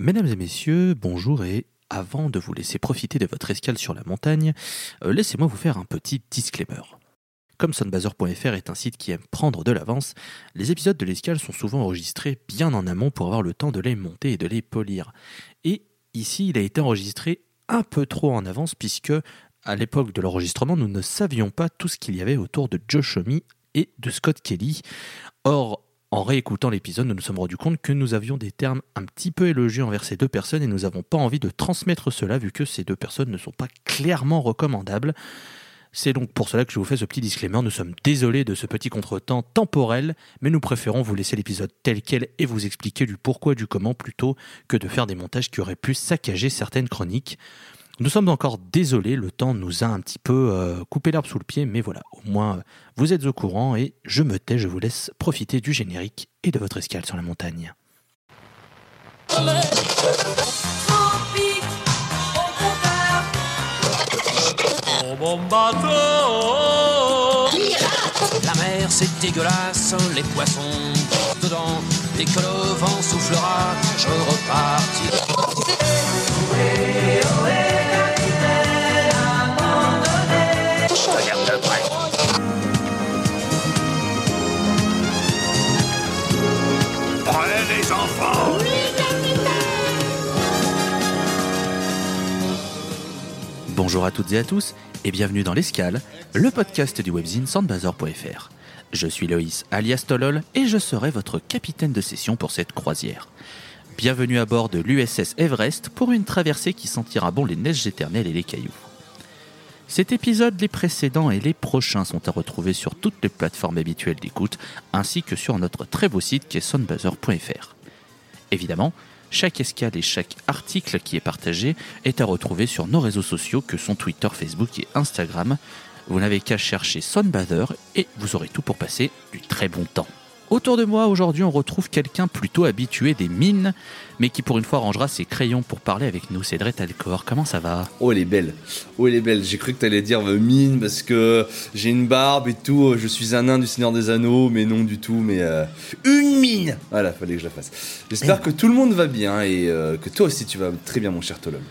Mesdames et messieurs, bonjour et avant de vous laisser profiter de votre escale sur la montagne, euh, laissez-moi vous faire un petit disclaimer. Comme sunbazer.fr est un site qui aime prendre de l'avance, les épisodes de l'escale sont souvent enregistrés bien en amont pour avoir le temps de les monter et de les polir. Et ici, il a été enregistré un peu trop en avance puisque à l'époque de l'enregistrement, nous ne savions pas tout ce qu'il y avait autour de Josh Homme et de Scott Kelly. Or, en réécoutant l'épisode, nous nous sommes rendus compte que nous avions des termes un petit peu élogieux envers ces deux personnes et nous n'avons pas envie de transmettre cela vu que ces deux personnes ne sont pas clairement recommandables. C'est donc pour cela que je vous fais ce petit disclaimer. Nous sommes désolés de ce petit contretemps temporel, mais nous préférons vous laisser l'épisode tel quel et vous expliquer du pourquoi du comment plutôt que de faire des montages qui auraient pu saccager certaines chroniques. Nous sommes encore désolés, le temps nous a un petit peu euh, coupé l'herbe sous le pied, mais voilà, au moins vous êtes au courant et je me tais, je vous laisse profiter du générique et de votre escale sur la montagne. La mer c'est dégueulasse, les poissons dedans. Dès vent soufflera, je repartirai. Bonjour à toutes et à tous et bienvenue dans l'Escale, le podcast du webzine sandbazer.fr. Je suis Loïs alias Tolol et je serai votre capitaine de session pour cette croisière. Bienvenue à bord de l'USS Everest pour une traversée qui sentira bon les neiges éternelles et les cailloux. Cet épisode, les précédents et les prochains sont à retrouver sur toutes les plateformes habituelles d'écoute ainsi que sur notre très beau site qui est soundbazer.fr. Évidemment, chaque escale et chaque article qui est partagé est à retrouver sur nos réseaux sociaux que sont Twitter, Facebook et Instagram. Vous n'avez qu'à chercher Sunbather et vous aurez tout pour passer du très bon temps. Autour de moi, aujourd'hui, on retrouve quelqu'un plutôt habitué des mines, mais qui pour une fois rangera ses crayons pour parler avec nous. C'est Dret Alcor, comment ça va? Oh, elle est belle. Oh, elle est belle. J'ai cru que t'allais dire euh, mine parce que j'ai une barbe et tout. Je suis un nain du Seigneur des Anneaux, mais non du tout. Mais euh, une mine. Voilà, fallait que je la fasse. J'espère que tout le monde va bien et euh, que toi aussi tu vas très bien, mon cher Tolom.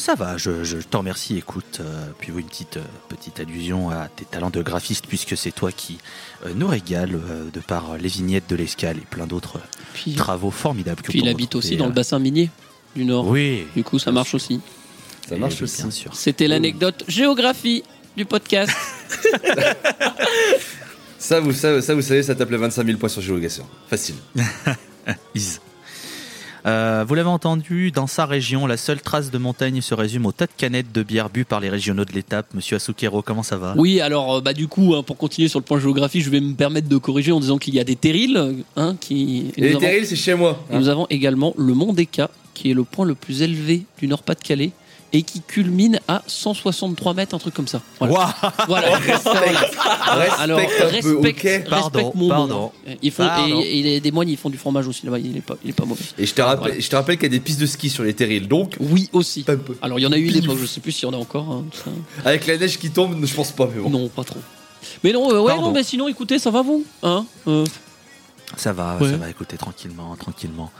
Ça va, je, je t'en remercie. Écoute, euh, puis une petite, euh, petite allusion à tes talents de graphiste, puisque c'est toi qui euh, nous régale euh, de par les vignettes de l'escale et plein d'autres Puis, travaux formidables. que puis il habite aussi dans le bassin minier du Nord. Oui, Du coup, ça marche aussi. Ça Et marche oui, aussi. Bien sûr. C'était l'anecdote géographie du podcast. Ça, vous, ça, ça, vous savez, ça t'appelait 25 000 points sur GeoGuessr. Facile. Is. Euh, vous l'avez entendu, dans sa région, la seule trace de montagne se résume aux tas de canettes de bière bues par les régionaux de l'étape. Monsieur Asukero, comment ça va? Oui, alors euh, bah du coup, hein, pour continuer sur le point géographie, je vais me permettre de corriger en disant qu'il y a des terrils, hein, qui. Et nous les avons- terrils, c'est chez moi. et nous avons également le mont Deka, qui est le point le plus élevé du Nord-Pas-de-Calais et qui culmine à 163 mètres, un truc comme ça. Voilà. Waouh Voilà. Voilà. Alors, Respecte Pardon, respecte mon pardon. Ils font, Pardon. Et, et les- des moines, ils font du fromage aussi là-bas. Il est pas, il est pas mauvais. Et je te rappelle, Voilà. je te rappelle qu'il y a des pistes de ski sur les terrils, donc Oui, aussi. un peu. Alors, il y en a eu une époque, je sais plus s'il y en a encore. hein, ça. Avec la neige qui tombe, je pense pas, mais bon. Non, pas trop. Mais non, euh, ouais, non, mais sinon, écoutez, ça va vous hein Euh, Ça va, Ouais. ça va, écoutez, tranquillement, tranquillement.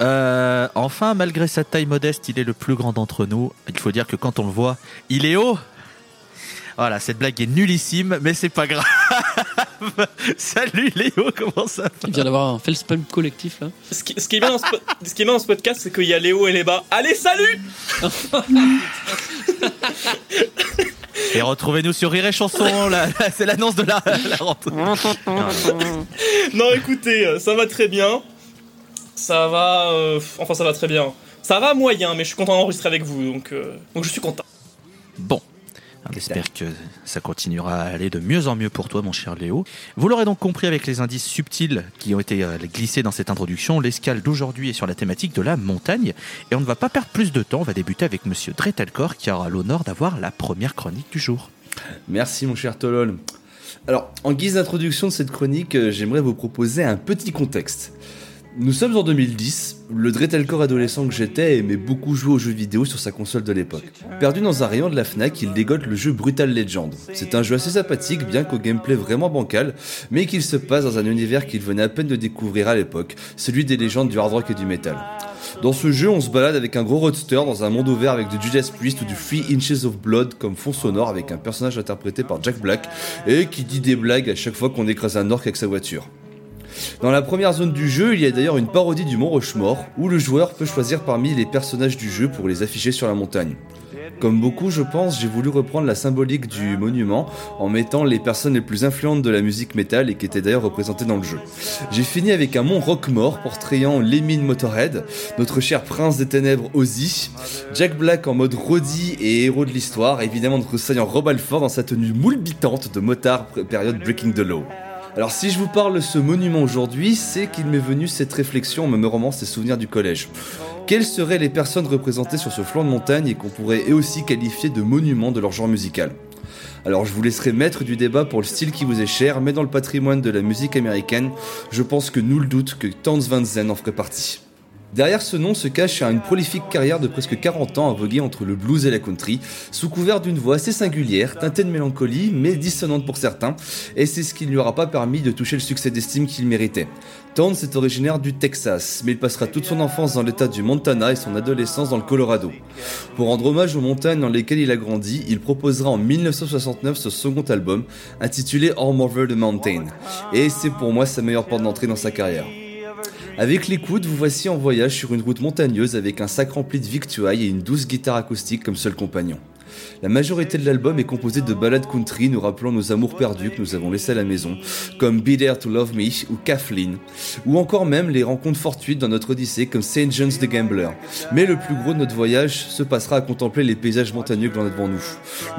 Euh, enfin, malgré sa taille modeste, il est le plus grand d'entre nous. Il faut dire que quand on le voit, il est haut. Voilà, cette blague est nullissime, mais c'est pas grave. Salut Léo, comment ça va Il vient d'avoir un Felspalm collectif là. Ce qui, ce qui est bien dans ce, po- ce qui est bien dans ce podcast, c'est qu'il y a Léo et les bas. Allez, salut Et retrouvez-nous sur Rire et Chanson, c'est l'annonce de la, la rentrée. Non, écoutez, euh, ça va très bien. Ça va. euh, enfin, ça va très bien. Ça va moyen, mais je suis content d'enregistrer avec vous, donc, euh, donc je suis content. Bon, on espère que ça continuera à aller de mieux en mieux pour toi, mon cher Léo. Vous l'aurez donc compris avec les indices subtils qui ont été euh, glissés dans cette introduction, l'escale d'aujourd'hui est sur la thématique de la montagne. Et on ne va pas perdre plus de temps, on va débuter avec monsieur Dretalcor qui aura l'honneur d'avoir la première chronique du jour. Merci mon cher Tolol. Alors, en guise d'introduction de cette chronique, j'aimerais vous proposer un petit contexte. Nous sommes en 2010, le Dretelcore adolescent que j'étais aimait beaucoup jouer aux jeux vidéo sur sa console de l'époque. Perdu dans un rayon de la FNAC, il dégote le jeu Brutal Legend. C'est un jeu assez sympathique, bien qu'au gameplay vraiment bancal, mais qu'il se passe dans un univers qu'il venait à peine de découvrir à l'époque, celui des légendes du hard rock et du metal. Dans ce jeu, on se balade avec un gros roadster dans un monde ouvert avec du Judas Priest ou du Free Inches of Blood comme fond sonore avec un personnage interprété par Jack Black et qui dit des blagues à chaque fois qu'on écrase un orc avec sa voiture. Dans la première zone du jeu, il y a d'ailleurs une parodie du Mont Rochemort, où le joueur peut choisir parmi les personnages du jeu pour les afficher sur la montagne. Comme beaucoup, je pense, j'ai voulu reprendre la symbolique du monument en mettant les personnes les plus influentes de la musique métal et qui étaient d'ailleurs représentées dans le jeu. J'ai fini avec un mont Rockmore portrayant Lemine Motorhead, notre cher prince des ténèbres Ozzy, Jack Black en mode Roddy et héros de l'histoire, évidemment notre saillant Rob Alford dans sa tenue moulbitante de motard période Breaking the Law. Alors si je vous parle de ce monument aujourd'hui, c'est qu'il m'est venu cette réflexion en me remontant ces souvenirs du collège. Quelles seraient les personnes représentées sur ce flanc de montagne et qu'on pourrait aussi qualifier de monument de leur genre musical? Alors je vous laisserai maître du débat pour le style qui vous est cher, mais dans le patrimoine de la musique américaine, je pense que nul doute que Towns Van en ferait partie. Derrière ce nom se cache une prolifique carrière de presque 40 ans à voguer entre le blues et la country, sous couvert d'une voix assez singulière, teintée de mélancolie, mais dissonante pour certains, et c'est ce qui ne lui aura pas permis de toucher le succès d'estime qu'il méritait. Towns est originaire du Texas, mais il passera toute son enfance dans l'état du Montana et son adolescence dans le Colorado. Pour rendre hommage aux montagnes dans lesquelles il a grandi, il proposera en 1969 ce second album, intitulé All Over the Mountain, et c'est pour moi sa meilleure porte d'entrée dans sa carrière. Avec l'écoute, vous voici en voyage sur une route montagneuse avec un sac rempli de victuailles et une douce guitare acoustique comme seul compagnon. La majorité de l'album est composée de ballades country nous rappelant nos amours perdus que nous avons laissés à la maison, comme Be There to Love Me ou Kathleen, ou encore même les rencontres fortuites dans notre odyssée comme St. John's the Gambler. Mais le plus gros de notre voyage se passera à contempler les paysages montagneux que l'on a devant nous.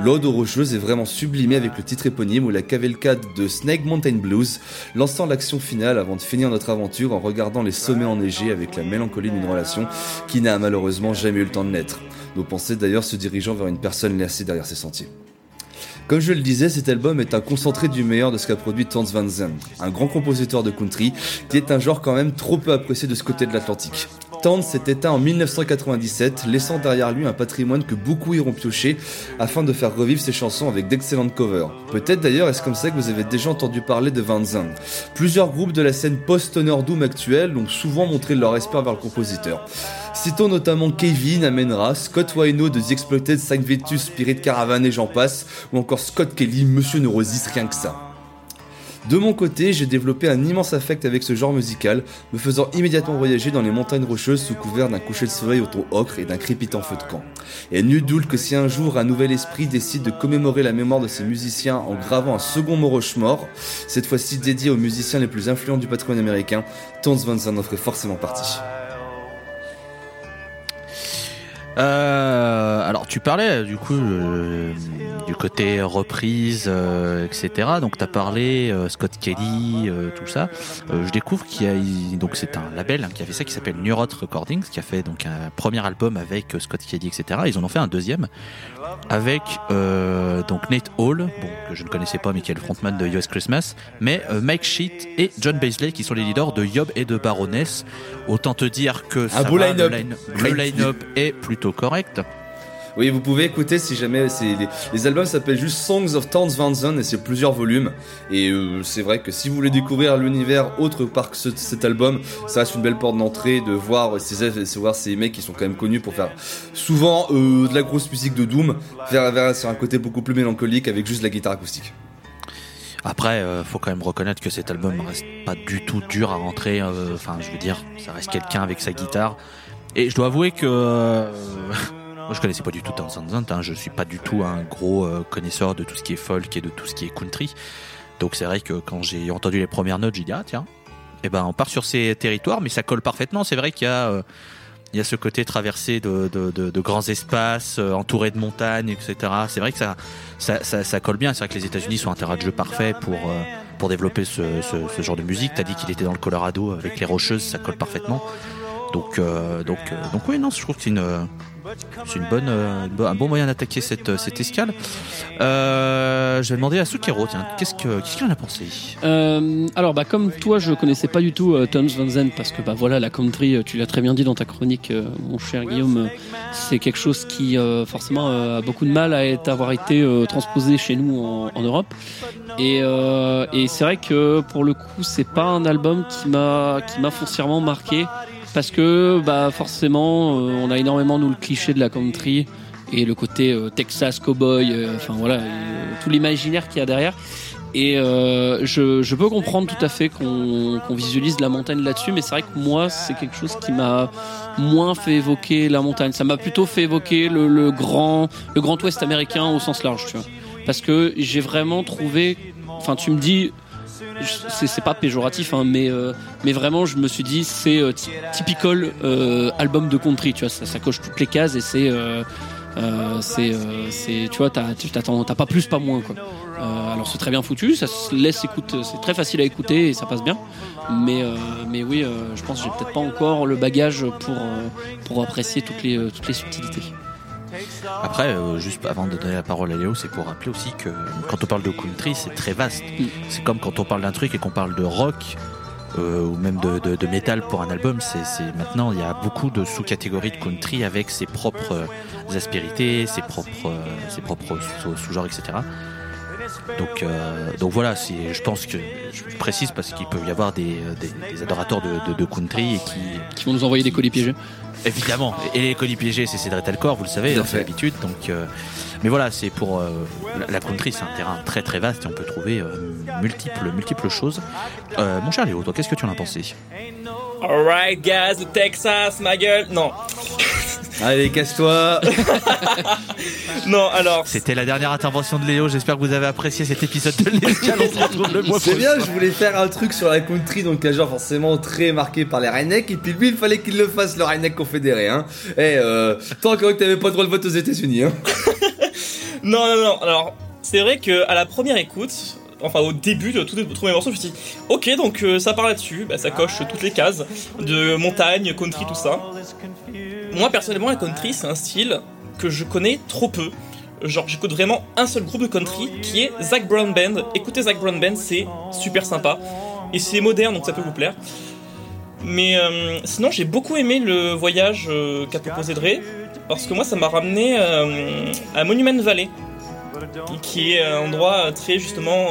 L'ode aux rocheuses est vraiment sublimée avec le titre éponyme ou la cavalcade de Snake Mountain Blues, lançant l'action finale avant de finir notre aventure en regardant les sommets enneigés avec la mélancolie d'une relation qui n'a malheureusement jamais eu le temps de naître. Nos pensées d'ailleurs se dirigeant vers une personne laissée derrière ces sentiers. Comme je le disais, cet album est un concentré du meilleur de ce qu'a produit Towns Van Zandt, un grand compositeur de country qui est un genre quand même trop peu apprécié de ce côté de l'Atlantique. Towns s'est éteint en 1997, laissant derrière lui un patrimoine que beaucoup iront piocher afin de faire revivre ses chansons avec d'excellentes covers. Peut-être d'ailleurs est-ce comme ça que vous avez déjà entendu parler de Van Zandt. Plusieurs groupes de la scène post-stoner doom actuelle ont souvent montré leur respect vers le compositeur. Citons notamment Kevin Amenra, Scott Wino de The Exploited, Saint Vetus, Spirit Caravan et j'en passe, ou encore Scott Kelly, Monsieur Neurosis, rien que ça. De mon côté, j'ai développé un immense affect avec ce genre musical, me faisant immédiatement voyager dans les montagnes rocheuses sous couvert d'un coucher de soleil au ton ocre et d'un crépitant feu de camp. Et nul doute que si un jour un nouvel esprit décide de commémorer la mémoire de ces musiciens en gravant un second Moroche-mort, cette fois-ci dédié aux musiciens les plus influents du patrimoine américain, Tons Van Zandt en ferait forcément partie. Euh, alors tu parlais du coup euh, du côté reprise, euh, etc. Donc tu as parlé Scott Kelly, tout ça. Je découvre qu'il y a donc c'est un label hein, qui a fait ça qui s'appelle Neurot Recordings, qui a fait donc un premier album avec Scott Kelly, etc. Ils en ont fait un deuxième avec donc Nate Hall, bon que je ne connaissais pas mais qui est le frontman de US Christmas, mais Mike Sheet et John Baisley qui sont les leaders de Yob et de Baroness. Autant te dire que ça beau va, line-up. le line- le line-up est plutôt correct. Oui, vous pouvez écouter si jamais. c'est- Les, les albums s'appellent juste Songs of Towns Van Zandt et c'est plusieurs volumes. Et euh, c'est vrai que si vous voulez découvrir l'univers autre part que ce- cet album, ça reste une belle porte d'entrée de voir ces, de voir ces mecs qui sont quand même connus pour faire souvent euh, de la grosse musique de Doom, vers, vers sur un côté beaucoup plus mélancolique avec juste la guitare acoustique. Après, euh, faut quand même reconnaître que cet album reste pas du tout dur à rentrer. Enfin, je veux dire, ça reste quelqu'un avec sa guitare. Et je dois avouer que euh, moi, je connaissais pas du tout Towns Van Zandt. Hein, je suis pas du tout un gros euh, connaisseur de tout ce qui est folk et de tout ce qui est country. Donc c'est vrai que quand j'ai entendu les premières notes, j'ai dit ah tiens, eh ben on part sur ces territoires, mais ça colle parfaitement. C'est vrai qu'il y a euh, il y a ce côté traversé de, de, grands espaces, entouré de montagnes, etc. C'est vrai que ça, ça, ça, colle bien. C'est vrai que les États-Unis sont un terrain de jeu parfait pour, pour développer ce, ce, ce genre de musique. T'as dit qu'il était dans le Colorado avec les Rocheuses, ça colle parfaitement. Donc, euh, donc, euh, donc oui, non, je trouve que c'est une, c'est une bonne, un bon moyen d'attaquer cette, cette escale. Euh, je vais demander à Sukero, qu'est-ce que, qu'est-ce qu'il en a pensé? Alors, bah, comme toi, je connaissais pas du tout Tons Van Zandt parce que bah voilà, la country, tu l'as très bien dit dans ta chronique, mon cher Guillaume, c'est quelque chose qui forcément a beaucoup de mal à être, avoir été transposé chez nous en, en Europe. Et, et c'est vrai que pour le coup, c'est pas un album qui m'a foncièrement marqué parce que bah forcément, euh, on a énormément nous le cliché de la country et le côté euh, Texas cowboy, euh, enfin voilà, euh, tout l'imaginaire qu'il y a derrière. Et euh, je, je peux comprendre tout à fait qu'on qu'on visualise la montagne là-dessus, mais c'est vrai que moi, c'est quelque chose qui m'a moins fait évoquer la montagne. Ça m'a plutôt fait évoquer le, le grand, le grand Ouest américain au sens large, tu vois. Parce que j'ai vraiment trouvé, enfin, tu me dis, c'est pas péjoratif, hein, mais euh, mais vraiment, je me suis dit, c'est euh, ty- typical euh, album de country, tu vois. Ça, ça coche toutes les cases et c'est euh, euh, c'est tu vois, t'as t'as pas plus, pas moins, quoi. Alors c'est très bien foutu, ça se laisse écouter, c'est très facile à écouter et ça passe bien. Mais mais oui, je pense que j'ai peut-être pas encore le bagage pour pour apprécier toutes les toutes les subtilités. Après, euh, juste avant de donner la parole à Léo, c'est pour rappeler aussi que quand on parle de country, c'est très vaste. Mm. C'est comme quand on parle d'un truc et qu'on parle de rock. euh, ou même de, de, de métal pour un album, c'est maintenant il y a beaucoup de sous-catégories de country avec ses propres euh, aspérités, ses propres, ses propres sous- sous-genres, etc. Donc, euh, donc voilà, c'est- je pense que je précise parce qu'il peut y avoir des, euh, des, des adorateurs de, de, de country et qui, Qui vont nous envoyer des colis piégés. Évidemment. Et les colis piégés, c'est Cédric Alcor, vous le savez, c'est fait. l'habitude. Donc, euh, mais voilà, c'est pour euh, la- country, c'est un terrain très très vaste et on peut trouver euh, multiples multiples choses. Euh, mon cher Léo, toi, qu'est-ce que tu en as pensé? Alright, guys, the Texas, ma gueule. Non, Allez, casse-toi. non, alors. C'était la dernière intervention de Léo. J'espère que vous avez apprécié cet épisode de l'escale. On se retrouve le mois C'est bien, je voulais faire un truc sur la country, donc un genre forcément très marqué par les Rednecks, et puis lui, il fallait qu'il le fasse, le Redneck confédéré, hein. Eh, euh, tant que t'avais pas le droit de vote aux États-Unis, hein. Non, non, non. Alors, c'est vrai que à la première écoute, enfin au début de tous les tous mes morceaux, je me suis dit, ok, donc euh, ça part là-dessus, bah, ça coche toutes les cases de montagne, country, tout ça. Moi, personnellement, la country, c'est un style que je connais trop peu. Genre, j'écoute vraiment un seul groupe de country qui est Zach Brown Band. Écoutez Zach Brown Band, c'est super sympa. Et c'est moderne, donc ça peut vous plaire. Mais euh, sinon, j'ai beaucoup aimé le voyage euh, qu'a proposé Dre. Parce que moi, ça m'a ramené euh, à Monument Valley. Qui est un endroit très justement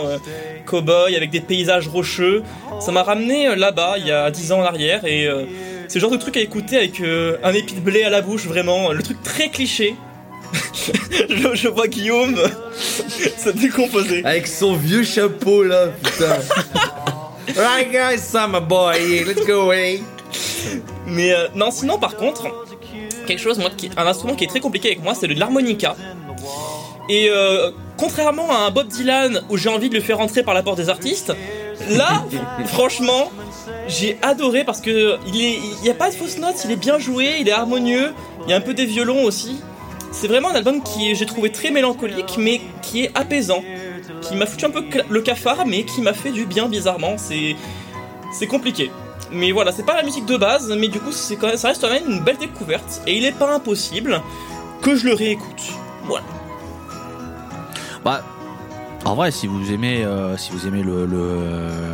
cow-boy avec des paysages rocheux. Ça m'a ramené là-bas il y a 10 ans en arrière. Et c'est le genre de truc à écouter avec euh, un épi de blé à la bouche, vraiment. Le truc très cliché. je, je vois Guillaume se décomposer. Avec son vieux chapeau, là, putain. right, guys, summer boy, let's go away. Mais euh, non, sinon par contre, quelque chose, moi, qui, un instrument qui est très compliqué avec moi, c'est de l'harmonica. Et euh, contrairement à un Bob Dylan où j'ai envie de le faire rentrer par la porte des artistes, là, franchement, j'ai adoré parce que il est, il y a pas de fausses notes, il est bien joué, il est harmonieux, il y a un peu des violons aussi. C'est vraiment un album qui j'ai trouvé très mélancolique, mais qui est apaisant, qui m'a foutu un peu le cafard, mais qui m'a fait du bien bizarrement. C'est c'est compliqué. Mais voilà, c'est pas la musique de base, mais du coup, quand même, ça reste quand même une belle découverte. Et il est pas impossible que je le réécoute. Voilà. Bah, en vrai, si vous aimez, euh, si vous aimez le,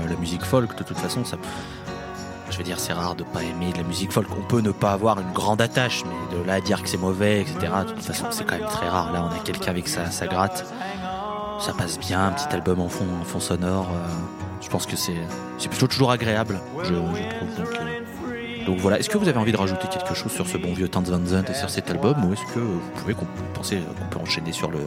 la musique folk, de toute façon, ça. Je veux dire, c'est rare de pas aimer de la musique folk. On peut ne pas avoir une grande attache, mais de là à dire que c'est mauvais, etc. De toute façon, c'est quand même très rare. Là, on a quelqu'un avec sa, sa gratte. Ça passe bien, un petit album en fond, en fond sonore. euh, je pense que c'est, plutôt toujours agréable, je, je trouve. Donc, euh, donc voilà. Est-ce que vous avez envie de rajouter quelque chose sur ce bon vieux Tans Van Zandt et sur cet album, ou est-ce que vous pouvez qu'on, penser qu'on peut enchaîner sur le,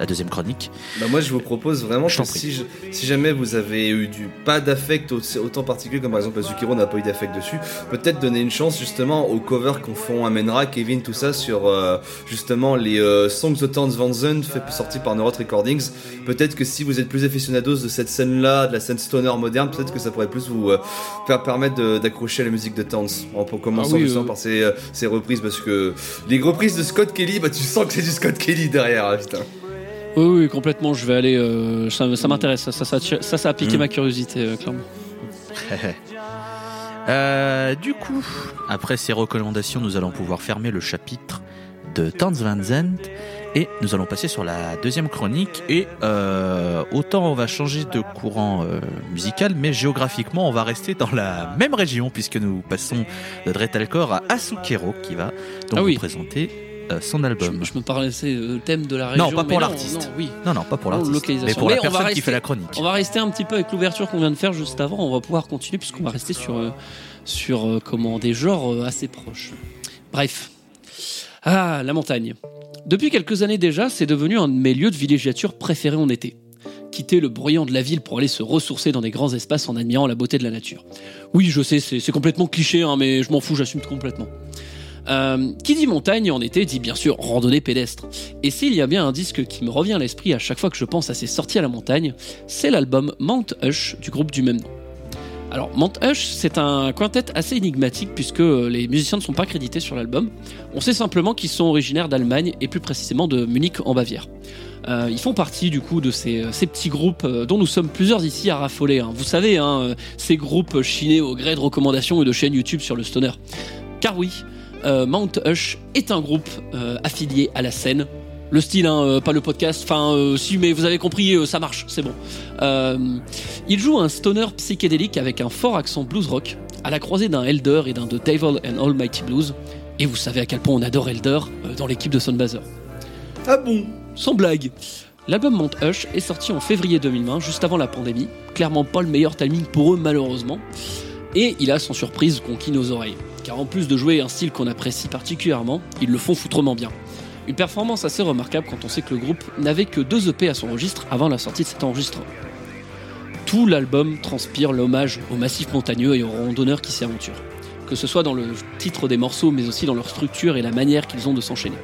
la deuxième chronique Bah moi je vous propose vraiment Je que si, je- si jamais vous avez eu du pas d'affect au- autant particulier comme par exemple Zukiro n'a pas eu d'affect dessus, peut-être donner une chance justement aux covers qu'on font Amenra, Kevin, tout ça sur euh, justement les euh, Songs of Towns Van Zandt fait sortis par Neurot Recordings. Peut-être que si vous êtes plus aficionados de cette scène-là, de la scène stoner moderne, peut-être que ça pourrait plus vous euh, faire permettre de- d'accrocher à la musique de En commençant Ah oui, justement euh. par ces, euh, ces reprises parce que les reprises de Scott Kelly, bah tu sens que c'est du Scott Kelly derrière, hein, putain. Oui, oui, complètement. Je vais aller. euh, ça ça m'intéresse. Ça, ça, ça, ça, ça a piqué Mm. ma curiosité, euh, clairement. Euh, du coup, après ces recommandations, nous allons pouvoir fermer le chapitre de Towns Van Zandt et nous allons passer sur la deuxième chronique. Et euh, autant on va changer de courant euh, musical, mais géographiquement on va rester dans la même région puisque nous passons de Dretalcore à Asukero qui va donc Ah oui. vous présenter euh, son album. je me parlaissais le thème de la région. Non, pas pour l'artiste. non, oui. Non, non, pas pour l'artiste, mais pour la Mais personne qui fait la chronique. On va rester un petit peu avec l'ouverture qu'on vient de faire juste avant. On va pouvoir continuer puisqu'on va rester sur, euh, sur euh, comment, des genres assez proches. Bref. Ah, la montagne. Depuis quelques années déjà, c'est devenu un de mes lieux de villégiature préférés en été. Quitter le bruyant de la ville pour aller se ressourcer dans des grands espaces en admirant la beauté de la nature. Oui, je sais, c'est complètement cliché, hein, mais je m'en fous, j'assume complètement. Euh, qui dit montagne en été dit bien sûr randonnée pédestre. Et s'il y a bien un disque qui me revient à l'esprit à chaque fois que je pense à ces sorties à la montagne, c'est l'album Mount Hush du groupe du même nom. Alors Mount Hush, c'est un quintet assez énigmatique puisque les musiciens ne sont pas crédités sur l'album. On sait simplement qu'ils sont originaires d'Allemagne et plus précisément de Munich en Bavière. Euh, ils font partie du coup de ces, ces petits groupes euh, dont nous sommes plusieurs ici à raffoler. hein. Vous savez, hein, euh, ces groupes chinés au gré de recommandations et de chaînes YouTube sur le stoner. Car oui, euh, Mount Hush est un groupe euh, affilié à la scène. Le style, hein, euh, pas le podcast. Enfin, euh, si, mais vous avez compris, euh, ça marche, c'est bon. Euh, il joue un stoner psychédélique avec un fort accent blues rock, à la croisée d'un Elder et d'un The Devil and Almighty Blues. Et vous savez à quel point on adore Elder dans l'équipe de Soundbazer. Ah bon? Sans blague. L'album Mount Hush est sorti en février 2020, juste avant la pandémie. Clairement pas le meilleur timing pour eux, malheureusement. Et il a sans surprise conquis nos oreilles. Car en plus de jouer un style qu'on apprécie particulièrement, ils le font foutrement bien. Une performance assez remarquable quand on sait que le groupe n'avait que deux EP à son registre avant la sortie de cet enregistrement. Tout l'album transpire l'hommage au massif montagneux et aux randonneurs qui s'y aventurent. Que ce soit dans le titre des morceaux, mais aussi dans leur structure et la manière qu'ils ont de s'enchaîner.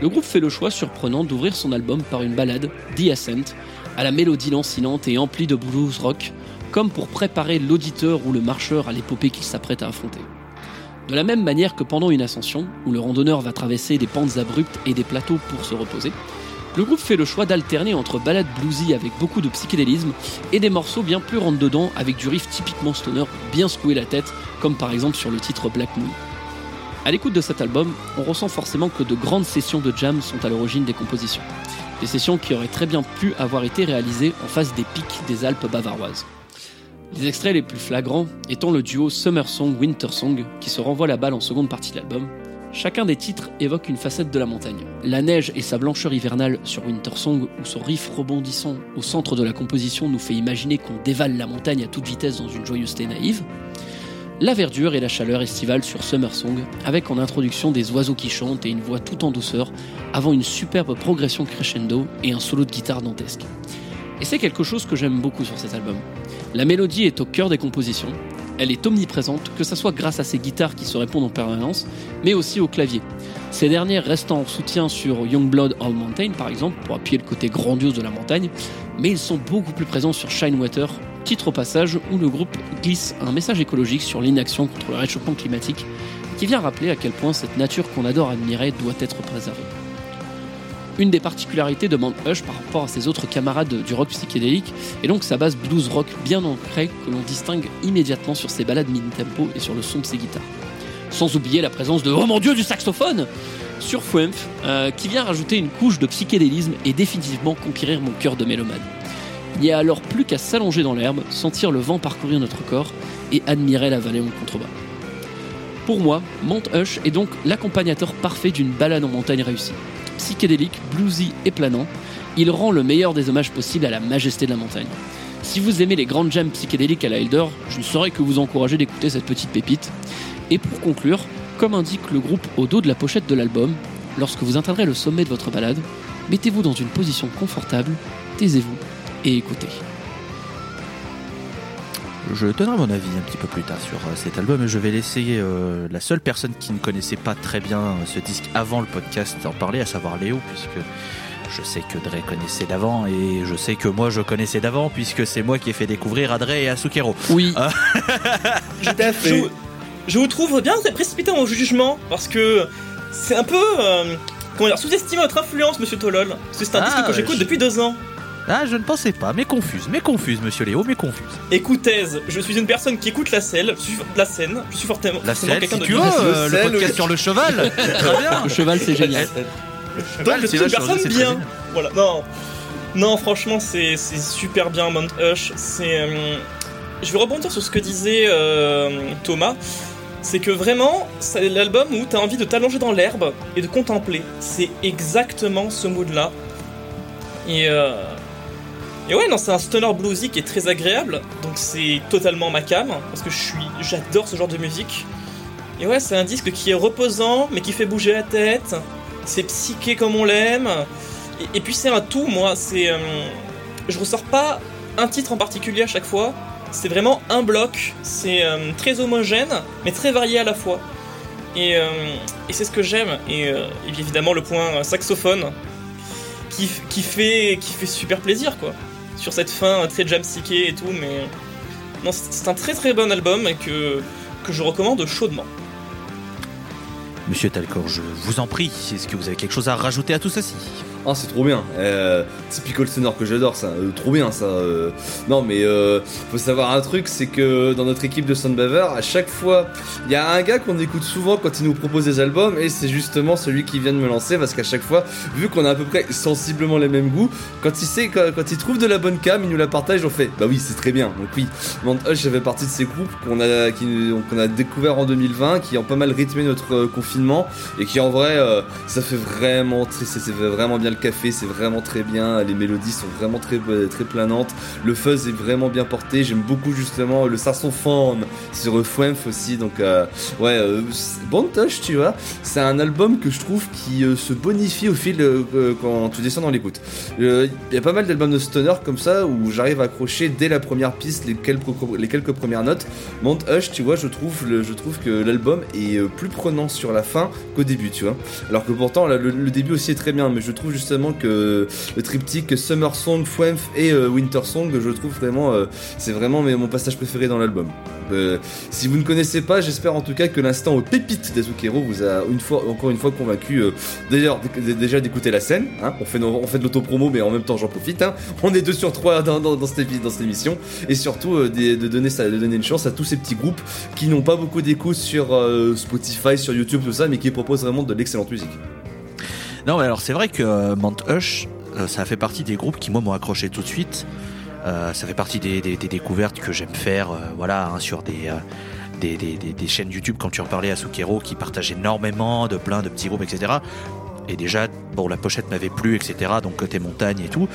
Le groupe fait le choix surprenant d'ouvrir son album par une ballade, The Ascent, à la mélodie lancinante et emplie de blues rock, comme pour préparer l'auditeur ou le marcheur à l'épopée qu'il s'apprête à affronter. De la même manière que pendant une ascension, où le randonneur va traverser des pentes abruptes et des plateaux pour se reposer, le groupe fait le choix d'alterner entre ballades bluesy avec beaucoup de psychédélisme et des morceaux bien plus rentre-dedans avec du riff typiquement stoner bien secouer la tête, comme par exemple sur le titre Black Moon. À l'écoute de cet album, on ressent forcément que de grandes sessions de jam sont à l'origine des compositions. Des sessions qui auraient très bien pu avoir été réalisées en face des pics des Alpes bavaroises. Les extraits les plus flagrants étant le duo Summer Song Winter Song qui se renvoie la balle en seconde partie de l'album. Chacun des titres évoque une facette de la montagne. La neige et sa blancheur hivernale sur Winter Song, où son riff rebondissant au centre de la composition nous fait imaginer qu'on dévale la montagne à toute vitesse dans une joyeuseté naïve. La verdure et la chaleur estivale sur Summer Song, avec en introduction des oiseaux qui chantent et une voix tout en douceur, avant une superbe progression crescendo et un solo de guitare dantesque. Et c'est quelque chose que j'aime beaucoup sur cet album. La mélodie est au cœur des compositions, elle est omniprésente, que ce soit grâce à ses guitares qui se répondent en permanence, mais aussi au clavier. Ces dernières restant en soutien sur Youngblood All Mountain par exemple, pour appuyer le côté grandiose de la montagne, mais ils sont beaucoup plus présents sur Shine Water, titre au passage où le groupe glisse un message écologique sur l'inaction contre le réchauffement climatique, qui vient rappeler à quel point cette nature qu'on adore admirer doit être préservée. Une des particularités de Mount Hush par rapport à ses autres camarades du rock psychédélique est donc sa base blues rock bien ancrée que l'on distingue immédiatement sur ses balades mid-tempo et sur le son de ses guitares. Sans oublier la présence de Oh mon dieu du saxophone sur Fuemph, euh, qui vient rajouter une couche de psychédélisme et définitivement conquérir mon cœur de mélomane. Il n'y a alors plus qu'à s'allonger dans l'herbe, sentir le vent parcourir notre corps et admirer la vallée en contrebas. Pour moi, Mount Hush est donc l'accompagnateur parfait d'une balade en montagne réussie. Psychédélique, bluesy et planant, il rend le meilleur des hommages possibles à la majesté de la montagne. Si vous aimez les grandes jams psychédéliques à la Elder, je ne saurais que vous encourager d'écouter cette petite pépite. Et pour conclure, comme indique le groupe au dos de la pochette de l'album, lorsque vous atteindrez le sommet de votre balade, mettez-vous dans une position confortable, taisez-vous et écoutez. Je donnerai mon avis un petit peu plus tard sur euh, cet album et je vais laisser euh, la seule personne qui ne connaissait pas très bien euh, ce disque avant le podcast en parler, à savoir Léo, puisque je sais que Dre connaissait d'avant et je sais que moi je connaissais d'avant puisque c'est moi qui ai fait découvrir à Dre et à Sukero. Oui. Tout à Je, vous- je vous trouve bien précipité en jugement parce que c'est un peu euh, comment dire sous-estimé votre influence, Monsieur Tolol. Parce que c'est un Ah, disque que j'écoute je- depuis deux ans. Ah, je ne pensais pas, mais confuse, mais confuse, monsieur Léo, mais confuse. Écoutez, je suis une personne qui écoute la scène, je suis, la scène, je suis fortement, La selle, quelqu'un si de tu veux, euh, le selle, podcast oui. sur le cheval. Très bien. Le cheval, c'est génial. Donc je c'est suis une chose, personne c'est très bien. génial. Voilà, non. Non, franchement, c'est c'est super bien, Mount Hush. C'est. euh, je vais rebondir sur ce que disait euh, Thomas. C'est que vraiment, c'est l'album où t'as envie de t'allonger dans l'herbe et de contempler. C'est exactement ce mood-là. Et. euh, Et ouais, non, c'est un stoner bluesy qui est très agréable. Donc c'est totalement ma cam. Parce que je suis. J'adore ce genre de musique. Et ouais, c'est un disque qui est reposant, mais qui fait bouger la tête. C'est psyché comme on l'aime. Et, puis c'est un tout, moi. C'est, euh, je ressors pas un titre en particulier à chaque fois. C'est vraiment un bloc. C'est euh, très homogène, mais très varié à la fois. Et, euh, et c'est ce que j'aime. Et, et évidemment le point saxophone qui, qui fait qui fait super plaisir quoi. Sur cette fin très jam psyché et tout, mais non, c'est un très très bon album que que je recommande chaudement. Monsieur Talcor, je vous en prie, est-ce que vous avez quelque chose à rajouter à tout ceci? Ah, c'est trop bien. Euh, typical sonore que j'adore, ça. Euh, trop bien, ça. Euh, non, mais euh, faut savoir un truc, c'est que dans notre équipe de Soundbaver, à chaque fois, il y a un gars qu'on écoute souvent quand il nous propose des albums, et c'est justement celui qui vient de me lancer, parce qu'à chaque fois, vu qu'on a à peu près sensiblement les mêmes goûts, quand il sait, quand, quand il trouve de la bonne cam, il nous la partage, on fait, bah oui, c'est très bien. Donc oui, Mount Hush fait partie de ces groupes qu'on a, découvert en 2020, qui ont pas mal rythmé notre confinement, et qui en vrai, ça fait vraiment, c'est c'est vraiment bien le café, c'est vraiment très bien, les mélodies sont vraiment très, très planantes, le fuzz est vraiment bien porté, j'aime beaucoup justement le saxophone sur Fwemph aussi, donc euh, ouais, euh, c'est- Bon Touch, tu vois, c'est un album que je trouve qui euh, se bonifie au fil euh, quand tu descends dans l'écoute. Il y a pas mal d'albums de stoner comme ça où j'arrive à accrocher dès la première piste les quelques, premières notes. Mount Hush, tu vois, je trouve, que l'album est plus prenant sur la fin qu'au début, tu vois. Alors que pourtant, le, le début aussi est très bien, mais je trouve justement que le triptyque Summer Song, Fwemph et euh, Winter Song, je trouve vraiment, euh, c'est vraiment mes- mon passage préféré dans l'album. Euh, si vous ne connaissez pas, j'espère en tout cas que l'instant pépite d'Azukero vous a une fois, encore une fois convaincu. euh, D'ailleurs, déjà d'écouter la scène. hein. on fait, on fait de l'autopromo, mais en même temps, j'en profite. hein. On est deux sur trois dans, cette, émission, et surtout de donner de donner une chance à tous ces petits groupes qui n'ont pas beaucoup d'écoute sur Spotify, sur YouTube, tout ça, mais qui proposent vraiment de l'excellente musique. Non, mais alors c'est vrai que euh, Mount euh, ça fait partie des groupes qui, moi, m'ont accroché tout de suite. Euh, ça fait partie des, découvertes que j'aime faire, voilà, hein, sur des, chaînes YouTube, quand tu en parlais à Sukero, qui partage énormément de plein de petits groupes, etc. Et déjà, bon, la pochette m'avait plu, etc. Donc côté montagne et tout.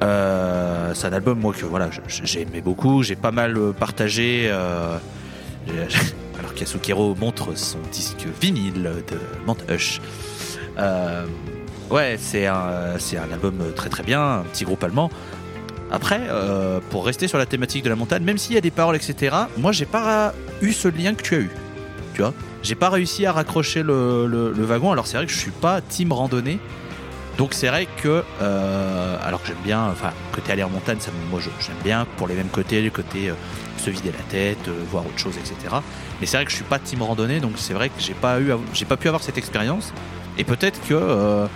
C'est un album, moi, que voilà, j'ai aimé beaucoup. J'ai pas mal partagé. alors qu'Yasukero montre son disque vinyle de Mount. Euh, ouais, c'est un, c'est un album très très bien, un petit groupe allemand. Après, euh, pour rester sur la thématique de la montagne, même s'il y a des paroles, etc., moi j'ai pas eu ce lien que tu as eu. Tu vois? J'ai pas réussi à raccrocher le, le- wagon. Alors c'est vrai que je suis pas team randonnée. Donc c'est vrai que, euh, alors que j'aime bien, enfin, côté aller en montagne, ça, moi j'aime bien pour les mêmes côtés, le côté euh, se vider la tête, euh, voir autre chose, etc. Mais c'est vrai que je suis pas team randonnée, donc c'est vrai que j'ai pas eu, j'ai pas pu avoir cette expérience. Et peut-être que euh,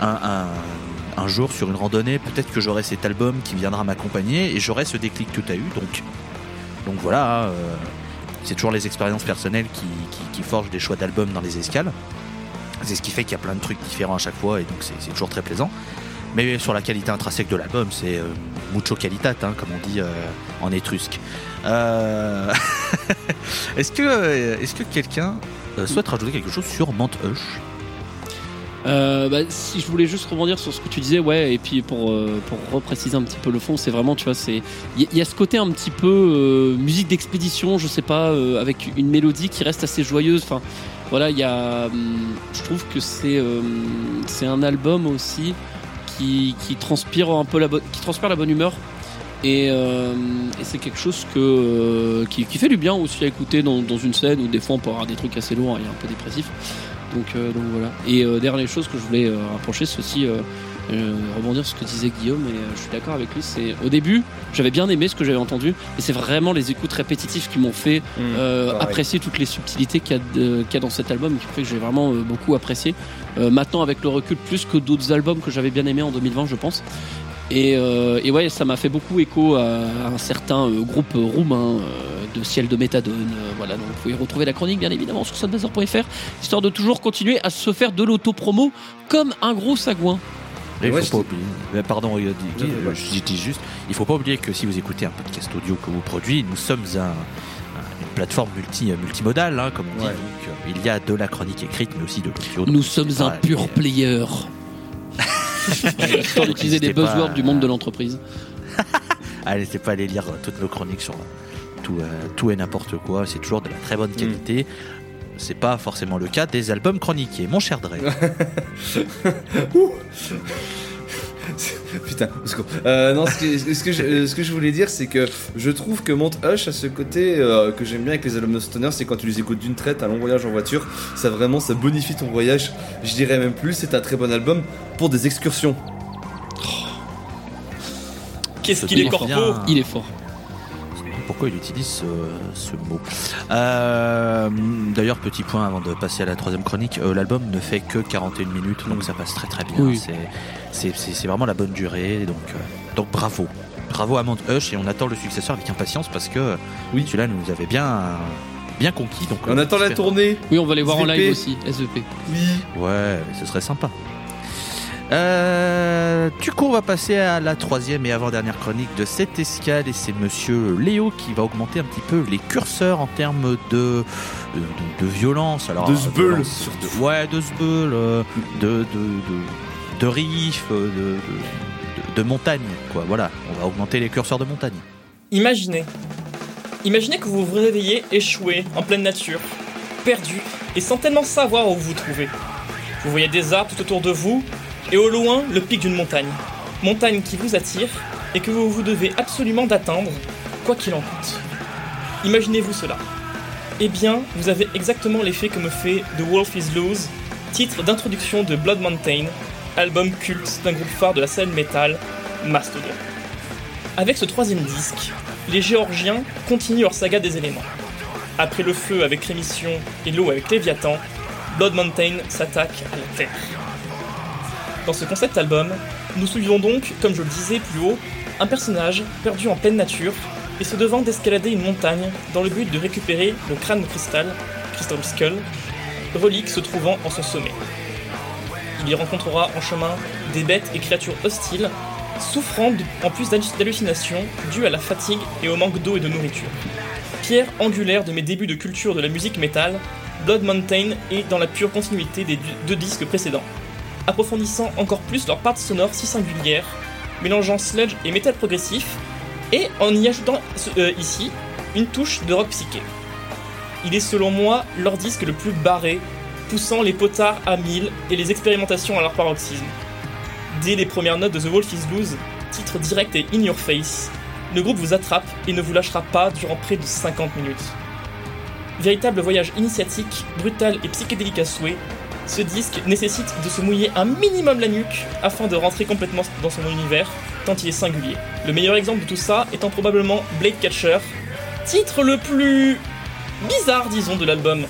un, jour sur une randonnée, peut-être que j'aurai cet album qui viendra m'accompagner et j'aurai ce déclic que tu as eu. Donc, voilà, euh, c'est toujours les expériences personnelles qui, forgent des choix d'albums dans les escales. C'est ce qui fait qu'il y a plein de trucs différents à chaque fois et donc c'est toujours très plaisant. Mais sur la qualité intrinsèque de l'album, c'est euh, mucho qualitate, hein, comme on dit en étrusque. Est-ce que, que quelqu'un souhaite rajouter quelque chose sur Hush Euh, bah, si je voulais juste rebondir sur ce que tu disais, ouais, et puis pour, euh, pour repréciser un petit peu le fond, c'est vraiment, tu vois, c'est il y, a ce côté un petit peu euh, musique d'expédition, je sais pas, euh, avec une mélodie qui reste assez joyeuse. Enfin, voilà, il y a, hum, je trouve que c'est euh, c'est un album aussi qui, qui transpire un peu la bonne, qui transpire la bonne humeur. Et, euh, et c'est quelque chose que, euh, qui, qui fait du bien aussi à écouter dans, dans une scène où des fois on peut avoir des trucs assez lourds et un peu dépressifs. Donc, euh, donc voilà. Et euh, dernière chose que je voulais euh, rapprocher, c'est aussi rebondir sur ce que disait Guillaume, et je suis d'accord avec lui. C'est au début, j'avais bien aimé ce que j'avais entendu, et c'est vraiment les écoutes répétitives qui m'ont fait euh, pareil. apprécier toutes les subtilités qu'il y, a y dans cet album, qui fait que j'ai vraiment euh, beaucoup apprécié. Euh, maintenant, avec le recul, plus que d'autres albums que j'avais bien aimés en 2020, je pense. Et, euh, et ouais, ça m'a fait beaucoup écho à, un certain euh, groupe roumain euh, de ciel de méthadone. Euh, voilà, donc vous pouvez retrouver la chronique bien évidemment sur sunbazor.fr, histoire de toujours continuer à se faire de l'autopromo comme un gros sagouin. Il Ouais, faut pas oublier. Mais Pardon, Ouais, je dis juste, il faut pas oublier que si vous écoutez un podcast audio que vous produit, nous sommes un, un- une plateforme multi, multimodale, hein, comme on dit. Donc, il y a de la chronique écrite, mais aussi de l'audio. Nous sommes un pur player. Histoire d'utiliser des pas buzzwords à- du monde de l'entreprise. Ah, N'hésitez pas à aller lire euh, toutes nos chroniques sur tout, euh, tout et n'importe quoi. C'est toujours de la très Mm. bonne qualité. C'est pas forcément le cas des albums chroniqués. Mon cher Dre. Putain, au secours. Euh, non, ce que, ce, que je, euh, ce que je voulais dire, c'est que je trouve que Monte Hush a ce côté euh, que j'aime bien avec les albums de Stoner, c'est quand tu les écoutes d'une traite, un long voyage en voiture, ça vraiment, ça bonifie ton voyage. Je dirais même plus, c'est un très bon album pour des excursions. Qu'est-ce Ce qu'il est délire corpo bien. Il est fort. Pourquoi il utilise ce, ce mot Euh, D'ailleurs, petit point avant de passer à la troisième chronique, euh, l'album ne fait que 41 minutes, donc ça passe très très bien. Oui. C'est- vraiment la bonne durée, donc, euh, donc bravo. Bravo à Mount Hush et on attend le successeur avec impatience parce que Oui. celui-là nous avait bien, bien conquis. Donc, On euh, attend la tournée. Oui, on va les voir en SVP. live aussi, SVP. Oui. Ouais, ce serait sympa. Euh, du coup, on va passer à la troisième et avant-dernière chronique de cette escale et c'est Monsieur Léo qui va augmenter un petit peu les curseurs en termes de de, de- de violence. Alors, De euh, zbeul, surtout. ouais, de zbeul, euh, de de de, de riff, euh, de, de, de- de montagne. Quoi, voilà, on va augmenter les curseurs de montagne. Imaginez. Imaginez que vous vous réveillez échoué en pleine nature, perdu et sans tellement savoir où vous vous trouvez. Vous voyez des arbres tout autour de vous et au loin le pic d'une montagne. Montagne qui vous attire et que vous vous devez absolument d'atteindre, quoi qu'il en coûte. Imaginez-vous cela. Eh bien, vous avez exactement l'effet que me fait The Wolf is Loose, titre d'introduction de Blood Mountain, album culte d'un groupe phare de la scène métal, Mastodon. Avec ce troisième disque, les Géorgiens continuent leur saga des éléments. Après le feu avec Rémission et l'eau avec Léviathan, Blood Mountain s'attaque à la terre. Dans ce concept album, nous suivons donc, comme je le disais plus haut, un personnage perdu en pleine nature et se devant d'escalader une montagne dans le but de récupérer le crâne de cristal, Crystal Skull, relique se trouvant en son sommet. Il y rencontrera en chemin des bêtes et créatures hostiles souffrant en plus d'halluc- d'hallucinations dues à la fatigue et au manque d'eau et de nourriture. Pierre angulaire de mes débuts de culture de la musique métal, Blood Mountain est dans la pure continuité des deux disques précédents, approfondissant encore plus leur part sonore si singulière, mélangeant sludge et métal progressif, et en y ajoutant euh, ici une touche de rock psyché. Il est selon moi leur disque le plus barré, poussant les potards à mille et les expérimentations à leur paroxysme. Dès les premières notes de The Wolf is Loose, titre direct et in your face, le groupe vous attrape et ne vous lâchera pas durant près de 50 minutes. Véritable voyage initiatique, brutal et psychédélique à souhait, ce disque nécessite de se mouiller un minimum la nuque afin de rentrer complètement dans son univers, tant il est singulier. Le meilleur exemple de tout ça étant probablement Blade Catcher, titre le plus bizarre, disons, de l'album.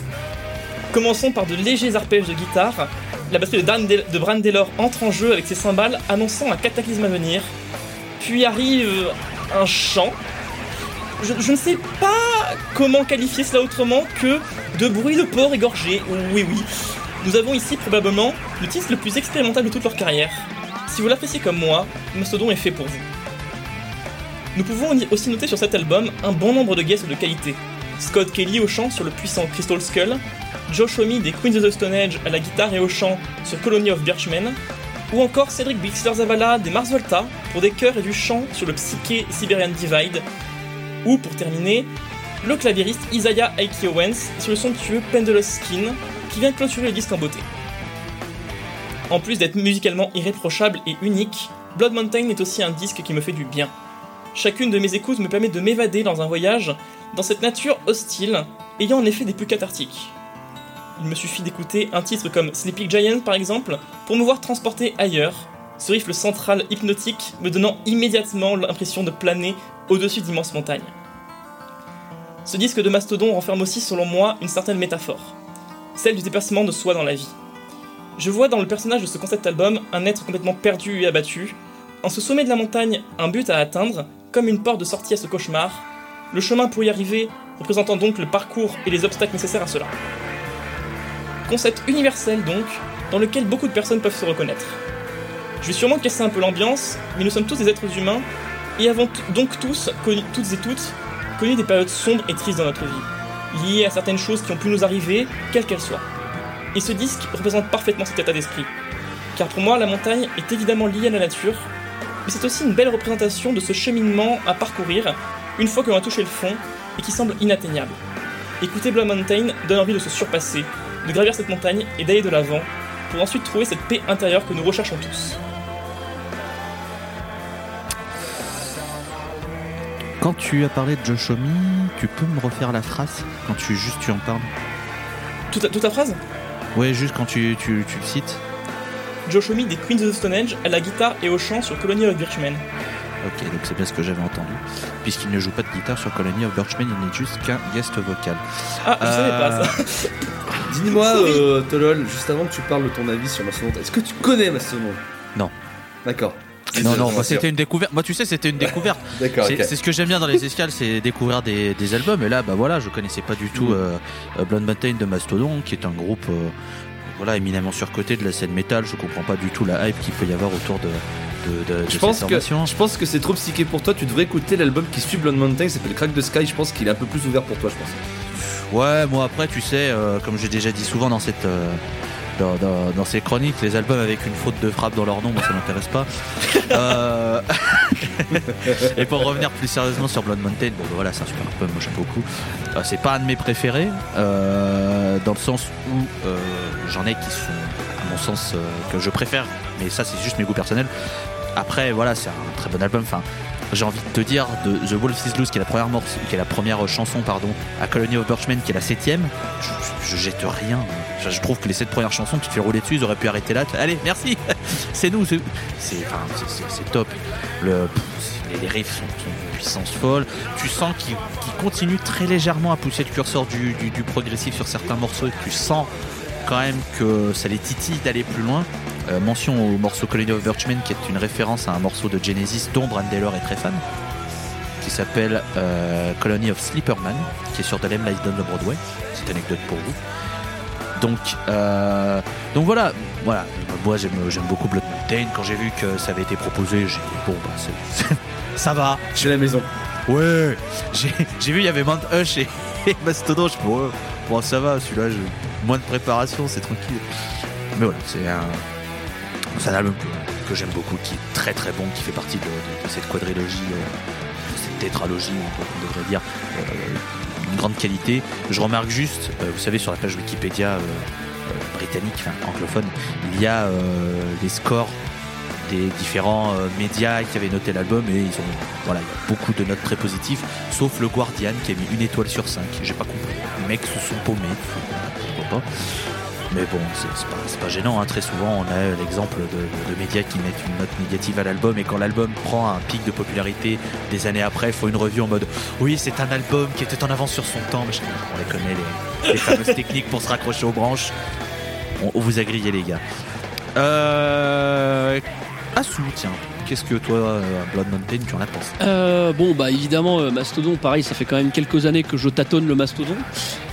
Commençons par de légers arpèges de guitare. La batterie de, Dan de Bran entre en jeu avec ses cymbales, annonçant un cataclysme à venir. Puis arrive un chant. Je, je ne sais pas comment qualifier cela autrement que de bruit de porc égorgé. Oui, oui. Nous avons ici probablement le titre le plus expérimental de toute leur carrière. Si vous l'appréciez comme moi, Mastodon est fait pour vous. Nous pouvons aussi noter sur cet album un bon nombre de guests de qualité. Scott Kelly au chant sur le puissant Crystal Skull, Josh Homme des Queens of the Stone Age à la guitare et au chant sur Colony of Birchmen, ou encore Cédric Bixler Zavala des Mars Volta pour des chœurs et du chant sur le Psyché Siberian Divide, ou pour terminer, le claviériste Isaiah Aiki Owens sur le somptueux Pendulous Skin qui vient clôturer le disque en beauté. En plus d'être musicalement irréprochable et unique, Blood Mountain est aussi un disque qui me fait du bien. Chacune de mes écoutes me permet de m'évader dans un voyage dans cette nature hostile, ayant en effet des plus cathartiques. Il me suffit d'écouter un titre comme Sleeping Giant par exemple pour me voir transporter ailleurs, ce riff central hypnotique me donnant immédiatement l'impression de planer au-dessus d'immenses montagnes. Ce disque de Mastodon renferme aussi selon moi une certaine métaphore, celle du dépassement de soi dans la vie. Je vois dans le personnage de ce concept album un être complètement perdu et abattu, En ce sommet de la montagne, un but à atteindre, comme une porte de sortie à ce cauchemar, le chemin pour y arriver représentant donc le parcours et les obstacles nécessaires à cela. Concept universel donc, dans lequel beaucoup de personnes peuvent se reconnaître. Je vais sûrement casser un peu l'ambiance, mais nous sommes tous des êtres humains, et avons donc tous, connu- toutes et toutes, connu des périodes sombres et tristes dans notre vie, liées à certaines choses qui ont pu nous arriver, quelles qu'elles soient. Et ce disque représente parfaitement cet état d'esprit. Car pour moi, la montagne est évidemment liée à la nature, mais c'est aussi une belle représentation de ce cheminement à parcourir une fois que l'on a touché le fond et qui semble inatteignable. Écouter Blood Mountain donne envie de se surpasser, de gravir cette montagne et d'aller de l'avant, pour ensuite trouver cette paix intérieure que nous recherchons tous. Quand tu as parlé de Joshomi, tu peux me refaire la phrase Quand tu juste tu en parles Toute, toute la phrase? Ouais, juste quand tu, tu, tu le cites. Josh Homme des Queens of the Stone Age à la guitare et au chant sur Colony of Birchmen. Ok, donc c'est bien ce que j'avais entendu. Puisqu'il ne joue pas de guitare sur Colony of Birchmen, il n'est juste qu'un guest vocal. Ah, je savais pas Euh, ça. Dis-moi, Sorry. euh, Tolol, juste avant que tu parles de ton avis sur Mastodon, est-ce que tu connais Mastodon? Non. D'accord. Non, non, c'était une découverte. Moi, tu sais, c'était une découverte. D'accord, C'est ce que j'aime bien dans les escales, c'est découvrir des, des albums. Et là, bah voilà, je connaissais pas du tout Mm. euh, Blood Mountain de Mastodon, qui est un groupe euh, voilà éminemment surcoté de la scène métal. Je comprends pas du tout la hype qu'il peut y avoir autour de de, de, de Je cette pense, que, je pense que c'est trop psyché pour toi. Tu devrais écouter l'album qui suit Blood Mountain, qui s'appelle Crack the Sky. Je pense qu'il est un peu plus ouvert pour toi, je pense. Ouais, moi après, tu sais, euh, comme j'ai déjà dit souvent dans cette euh, dans, dans- dans ces chroniques, les albums avec une faute de frappe dans leur nom, moi ça m'intéresse pas. Euh, Et pour revenir plus sérieusement sur Blood Mountain, bon bah, voilà, c'est un super album, moi j'aime beaucoup. Euh, c'est pas un de mes préférés, euh, dans le sens où j'en ai qui sont, à mon sens, que je préfère, mais ça c'est juste mes goûts personnels. Après, voilà, c'est un très bon album. Enfin, j'ai envie de te dire, de The Wolf is Loose, qui est la première morceau, qui est la première chanson, pardon, à Colony of Birchmen, qui est la septième, je, je- je jette rien. Je, trouve que les sept premières chansons, tu te fais rouler dessus, ils auraient pu arrêter là. Allez, merci, c'est nous, c'est top. Les, riffs sont, d'une puissance folle. Tu sens qu'ils qu'ils continuent très légèrement à pousser le curseur du, du- du progressif sur certains morceaux tu sens quand même que ça les titille d'aller plus loin. Euh, mention au morceau Colony of Birchmen qui est une référence à un morceau de Genesis dont Brand Taylor est très fan qui s'appelle euh, Colony of Sleeperman qui est sur The Lamb Lies Down de Broadway. Petite anecdote pour vous. Donc euh, donc voilà voilà. Moi j'aime j'aime beaucoup Blood Mountain. Quand j'ai vu que ça avait été proposé j'ai dit bon bah c'est- ça va Chez la maison. Ouais, j'ai j'ai vu il y avait Mount Hush et, et Mastodon, je bon, bon ça va, celui-là, j'ai moins de préparation, c'est tranquille. Mais voilà, c'est un, album que, j'aime beaucoup, qui est très très bon, qui fait partie de, cette quadrilogie, euh, de cette tétralogie, on, devrait dire, euh, d'une grande qualité. Je remarque juste, euh, vous savez, sur la page Wikipédia euh, euh, britannique, enfin anglophone, il y a euh, les scores des différents euh, médias qui avaient noté l'album et ils ont voilà beaucoup de notes très positives sauf le Guardian qui a mis une étoile sur 5 j'ai pas compris les mecs se sont paumés pas mais bon c'est pas, pas gênant hein. très souvent on a l'exemple de, médias qui mettent une note négative à l'album et quand l'album prend un pic de popularité des années après il faut une revue en mode oui c'est un album qui était en avance sur son temps machin. on les connaît les, fameuses techniques pour se raccrocher aux branches on, on vous a grillé les gars euh, Tiens, qu'est-ce que toi, euh, Blood Mountain, tu en as pensé? Euh, bon, bah évidemment, euh, Mastodon, pareil, ça fait quand même quelques années que je tâtonne le Mastodon.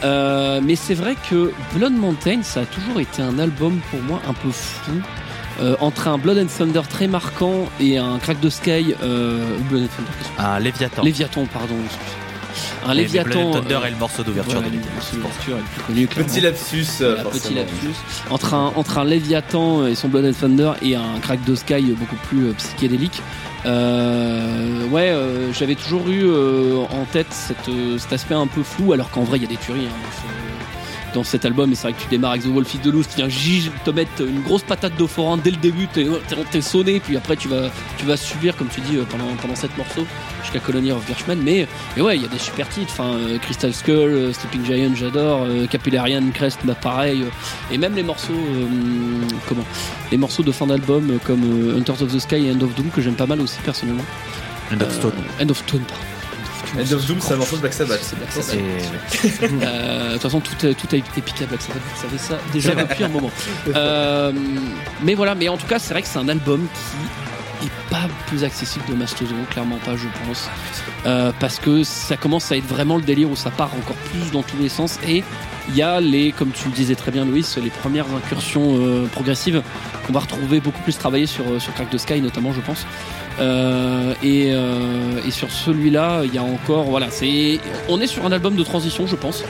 Mais c'est vrai que Blood Mountain, ça a toujours été un album pour moi un peu fou. Euh, entre un Blood and Thunder très marquant et un Crack the Sky, euh, Blood and Thunder, qu'est-ce que Un Léviathan. Léviathan, pardon. Un Léviathan. Blood and Thunder euh, est le morceau d'ouverture de est plus connu. clairement. Petit lapsus. euh, Voilà, petit lapsus. Entre un, entre un Léviathan et son Blood and Thunder et un Crack the Sky beaucoup plus euh, psychédélique. Euh, ouais, euh, j'avais toujours eu euh, en tête cette, euh, cet aspect un peu flou, alors qu'en vrai il y a des tueries hein, dans, ce- dans cet album. Et c'est vrai que tu démarres avec The Wolf is the Loose, qui vient gige te mettre une grosse patate de forain dès le début, t'es sonné, puis après tu vas, tu vas subir, comme tu dis, euh, pendant, pendant sept morceaux jusqu'à Colony of Birchmen. Mais, mais ouais, il y a des super titres. Enfin, euh, Crystal Skull, euh, Sleeping Giant, j'adore. euh, Capillarian, Crest, bah pareil. et même les morceaux, comment Les morceaux de fin d'album comme Hunters of the Sky et End of Doom que j'aime pas mal aussi personnellement. End of Stone. End of Stone, pardon. End of Doom, c'est un morceau de Black Sabbath. C'est Black Sabbath. Et- Euh, De toute façon, tout, a- tout a été piqué à Black Sabbath, vous savez ça déjà depuis un moment. Euh, mais voilà, mais en tout cas, c'est vrai que c'est un album qui est pas plus accessible de Mastodon, clairement pas, je pense. Euh, parce que ça commence à être vraiment le délire où ça part encore plus dans tous les sens. Et il y a les, comme tu le disais très bien, Louis, les premières incursions euh, progressives qu'on va retrouver beaucoup plus travaillées sur, euh, sur Crack the Sky, notamment, je pense. Et, sur celui-là, il y a encore, voilà, c'est, on est sur un album de transition, je pense,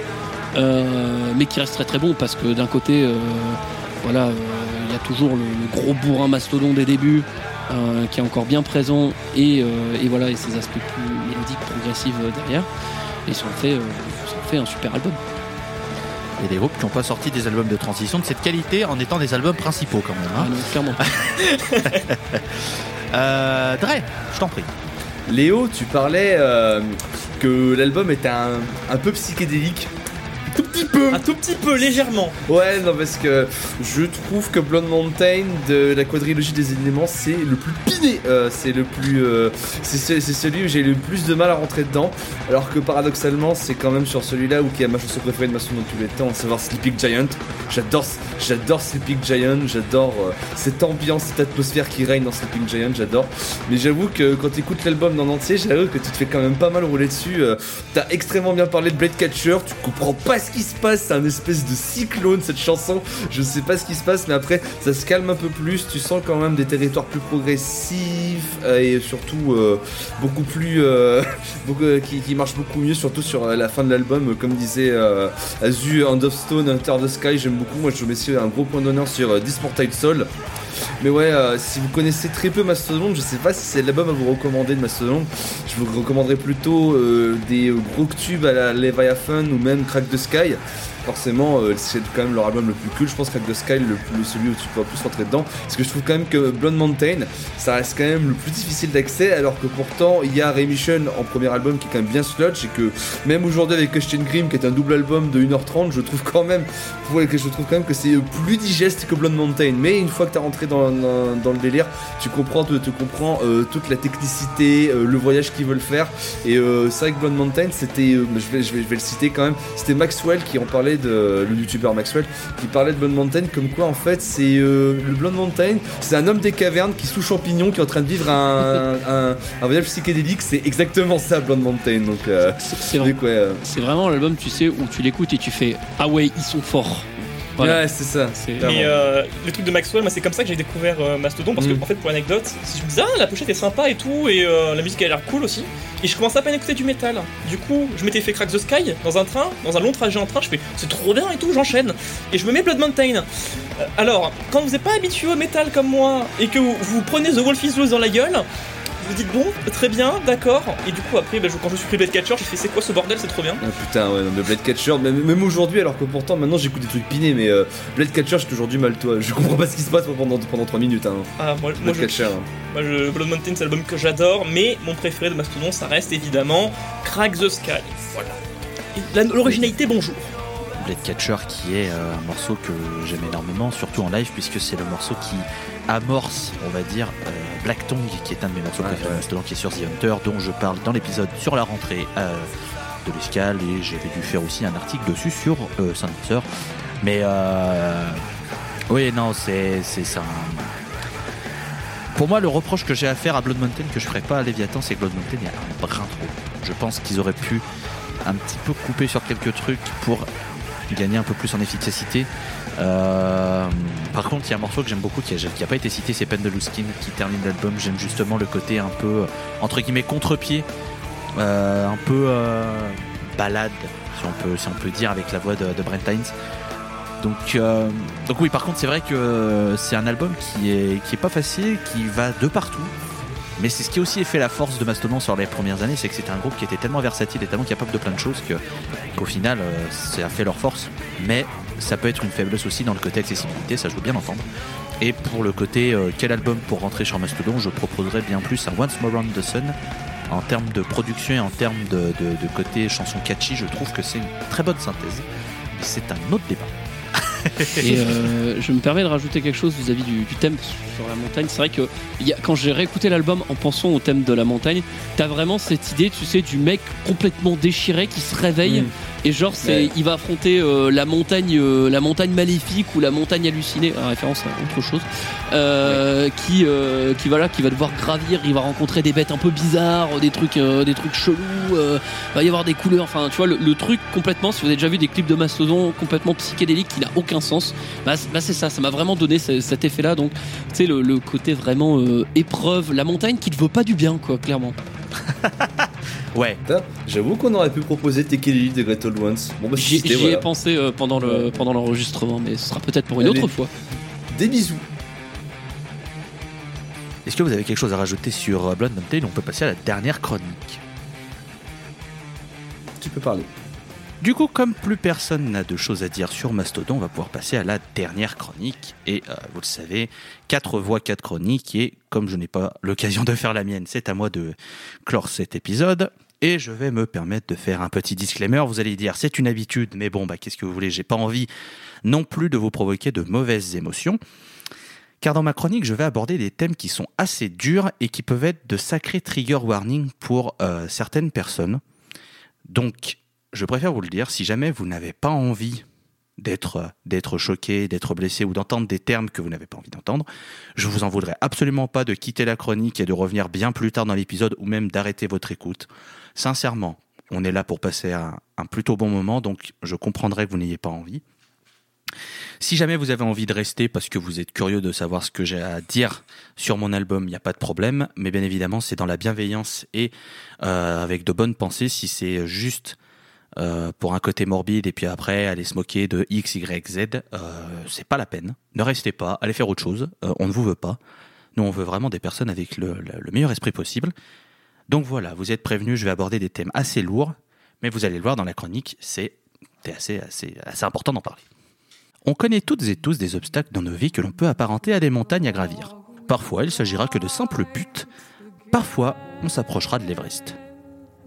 mais qui reste très très bon parce que d'un côté, voilà, il y a toujours le gros bourrin mastodon des débuts euh, qui est encore bien présent et, euh, et voilà, et ses aspects plus mélodiques, progressifs euh, derrière. Et ça en fait, euh, ça en fait un super album. Il y a des groupes qui n'ont pas sorti des albums de transition de cette qualité en étant des albums principaux quand même. Ah hein. non, clairement. Euh, Dre, je t'en prie. Léo, tu parlais euh, que l'album était un, un peu psychédélique. Tout petit peu Un tout petit peu, légèrement. Ouais, non, parce que je trouve que Blonde Mountain de la quadrilogie des éléments, c'est le plus piné. Euh, c'est le plus. euh, c'est ce- c'est celui où j'ai le plus de mal à rentrer dedans. Alors que paradoxalement, c'est quand même sur celui-là où qui a ma chanson préférée de Masson dans tous les temps, à savoir Sleeping Giant. J'adore, j'adore Sleeping Giant, j'adore euh, cette ambiance, cette atmosphère qui règne dans Sleeping Giant, j'adore. Mais j'avoue que quand tu écoutes l'album dans l'entier, j'avoue que tu te fais quand même pas mal rouler dessus. Euh, T'as extrêmement bien parlé de Blade Catcher, tu comprends pas ce qui se passe, c'est un espèce de cyclone cette chanson. Je sais pas ce qui se passe, mais après ça se calme un peu plus. Tu sens quand même des territoires plus progressifs euh, et surtout euh, beaucoup plus. euh, qui, qui marchent beaucoup mieux, surtout sur la fin de l'album. Comme disait Azu, Hand of Stone, Hunter the Sky, j'aime beaucoup. Moi je mets un gros point d'honneur sur Disported Soul. Mais ouais, euh, si vous connaissez très peu Mastodon, je sais pas si c'est l'album à vous recommander de Mastodon. Je vous recommanderais plutôt euh, des gros tubes à la Leviathan ou même Crack the Sky. Forcément, euh, c'est quand même leur album le plus cool. Je pense Crack the Sky, le plus, celui où tu peux plus rentrer dedans. Parce que je trouve quand même que Blonde Mountain, ça reste quand même le plus difficile d'accès. Alors que pourtant, il y a Remission en premier album qui est quand même bien sludge. Et que même aujourd'hui avec Question Grim, qui est un double album de 1h30, je trouve quand même que je trouve quand même que c'est plus digeste que Blonde Mountain. Mais une fois que tu es rentré dans, dans, le délire, tu comprends, tu, tu comprends euh, toute la technicité, euh, le voyage qu'ils veulent faire. Et vrai que Blonde Mountain, c'était, je, vais, je, vais, je vais le citer quand même, c'était Maxwell qui en parlait de le youtubeur Maxwell qui parlait de Blonde Mountain comme quoi en fait c'est euh, le Blonde Mountain, c'est un homme des cavernes qui sous champignon qui est en train de vivre un, un, un voyage psychédélique. C'est exactement ça Blonde Mountain. Donc euh, C'est c'est vrai. donc, ouais, euh, C'est vraiment l'album, tu sais, où tu l'écoutes et tu fais Ah ouais, ils sont forts. Voilà. ouais, c'est ça. Et euh, le truc de Maxwell, moi c'est comme ça que j'ai découvert euh, Mastodon parce Mm. que en fait pour l'anecdote, je me disais ah la pochette est sympa et tout et euh, la musique a l'air cool aussi et je commençais à peine à écouter du métal. Du coup, je m'étais fait Crack the Sky dans un train, dans un long trajet en train, je fais c'est trop bien et tout, j'enchaîne et je me mets Blood Mountain. Euh, alors, quand vous n'êtes pas habitué au métal comme moi et que vous, vous prenez The Wolf is Loose dans la gueule, vous dites bon, très bien, d'accord. Et du coup après, bah, je- quand je suis pris Blade Catcher, j'ai fait c'est quoi ce bordel, c'est trop bien. Ah putain, ouais, non, mais Blade Catcher, même, même aujourd'hui, alors que pourtant maintenant j'écoute des trucs pinés, mais euh, Blade Catcher, j'ai toujours du mal, toi. Je comprends pas ce qui se passe moi, pendant, pendant 3 minutes, hein. Ah, moi, moi, Blade je, Catcher. hein. Moi, je, Blood Mountain, c'est l'album que j'adore, mais mon préféré de Mastodon, ça reste évidemment Crack the Sky. Voilà. L'originalité, bonjour. Blade Catcher qui est euh, un morceau que j'aime énormément, surtout en live, puisque c'est le morceau qui amorce, on va dire, euh, Black Tongue, qui est un de mes morceaux Ouais, préférés ouais. Qui est sur The Hunter, dont je parle dans l'épisode sur la rentrée euh, de l'escale, et j'avais dû faire aussi un article dessus sur euh, Saint-Hunter. Mais euh, oui, non, c'est c'est ça. Pour moi, le reproche que j'ai à faire à Blood Mountain que je ferais pas à Léviathan, c'est que Blood Mountain il y a un brin trop. Je pense qu'ils auraient pu un petit peu couper sur quelques trucs pour gagner un peu plus en efficacité. Euh, par contre, il y a un morceau que j'aime beaucoup qui n'a pas été cité, c'est Pen de Luskin qui termine l'album. J'aime justement le côté un peu, euh, entre guillemets, contre-pied, euh, un peu balade, si on, peut, dire, avec la voix de, Brent Hines. Donc, donc oui, par contre, c'est vrai que c'est un album qui est, qui est pas facile, qui va de partout. Mais c'est ce qui a aussi fait la force de Mastodon sur les premières années, c'est que c'était un groupe qui était tellement versatile et tellement capable de plein de choses qu'au final, euh, ça a fait leur force. Mais ça peut être une faiblesse aussi dans le côté accessibilité, ça je veux bien entendre. Et pour le côté euh, quel album pour rentrer sur Mastodon, je proposerais bien plus un Once More Round the Sun. En termes de production et en termes de côté chanson catchy, je trouve que c'est une très bonne synthèse. Mais c'est un autre débat. Et euh, je me permets de rajouter quelque chose vis-à-vis du, du thème sur la montagne. C'est vrai que il y a- quand j'ai réécouté l'album en pensant au thème de la montagne, t'as vraiment cette idée, tu sais, du mec complètement déchiré qui se réveille Mm. et genre c'est, Ouais. il va affronter euh, la montagne, euh, la montagne maléfique ou la montagne hallucinée, en référence à autre chose, qui, qui voilà, qui va devoir gravir. Il va rencontrer des bêtes un peu bizarres, des trucs, des trucs chelous. va y avoir des couleurs. Enfin, tu vois, le, le truc complètement. Si vous avez déjà vu des clips de Mastodon complètement psychédéliques, qui n'a aucun sens. Bah, bah, c'est ça. Ça m'a vraiment donné ce- cet effet-là. Donc, tu sais, le, le côté vraiment euh, épreuve, la montagne qui ne veut pas du bien, quoi, clairement. Ouais. J'avoue qu'on aurait pu proposer Tekelili de Great Old Ones. Bon, bah, J'y ai pensé euh, pendant le pendant l'enregistrement, mais ce sera peut-être pour une Allez. autre fois. Des bisous. Est-ce que vous avez quelque chose à rajouter sur euh, Blood Mountain? On peut passer à la dernière chronique. Tu peux parler. Du coup, comme plus personne n'a de choses à dire sur Mastodon, on va pouvoir passer à la dernière chronique. Et euh, vous le savez, quatre voix, quatre chroniques. Et comme je n'ai pas l'occasion de faire la mienne, c'est à moi de clore cet épisode. Et je vais me permettre de faire un petit disclaimer. Vous allez dire, c'est une habitude, mais bon, bah, qu'est-ce que vous voulez? J'ai pas envie non plus de vous provoquer de mauvaises émotions. Car dans ma chronique, je vais aborder des thèmes qui sont assez durs et qui peuvent être de sacrés trigger warnings pour euh, certaines personnes. Donc, je préfère vous le dire, si jamais vous n'avez pas envie d'être d'être choqué, d'être blessé ou d'entendre des termes que vous n'avez pas envie d'entendre, je vous en voudrais absolument pas de quitter la chronique et de revenir bien plus tard dans l'épisode ou même d'arrêter votre écoute. Sincèrement, on est là pour passer un, un plutôt bon moment, donc je comprendrai que vous n'ayez pas envie. Si jamais vous avez envie de rester parce que vous êtes curieux de savoir ce que j'ai à dire sur mon album, il n'y a pas de problème. Mais bien évidemment, c'est dans la bienveillance et euh, avec de bonnes pensées. Si c'est juste euh, pour un côté morbide et puis après aller se moquer de X, Y, Z, euh, c'est pas la peine. Ne restez pas, allez faire autre chose. Euh, on ne vous veut pas. Nous, on veut vraiment des personnes avec le, le- le meilleur esprit possible. Donc voilà, vous êtes prévenus, je vais aborder des thèmes assez lourds, mais vous allez le voir dans la chronique, c'est c'est assez, assez, assez important d'en parler. On connaît toutes et tous des obstacles dans nos vies que l'on peut apparenter à des montagnes à gravir. Parfois, il s'agira que de simples buts, parfois, on s'approchera de l'Everest.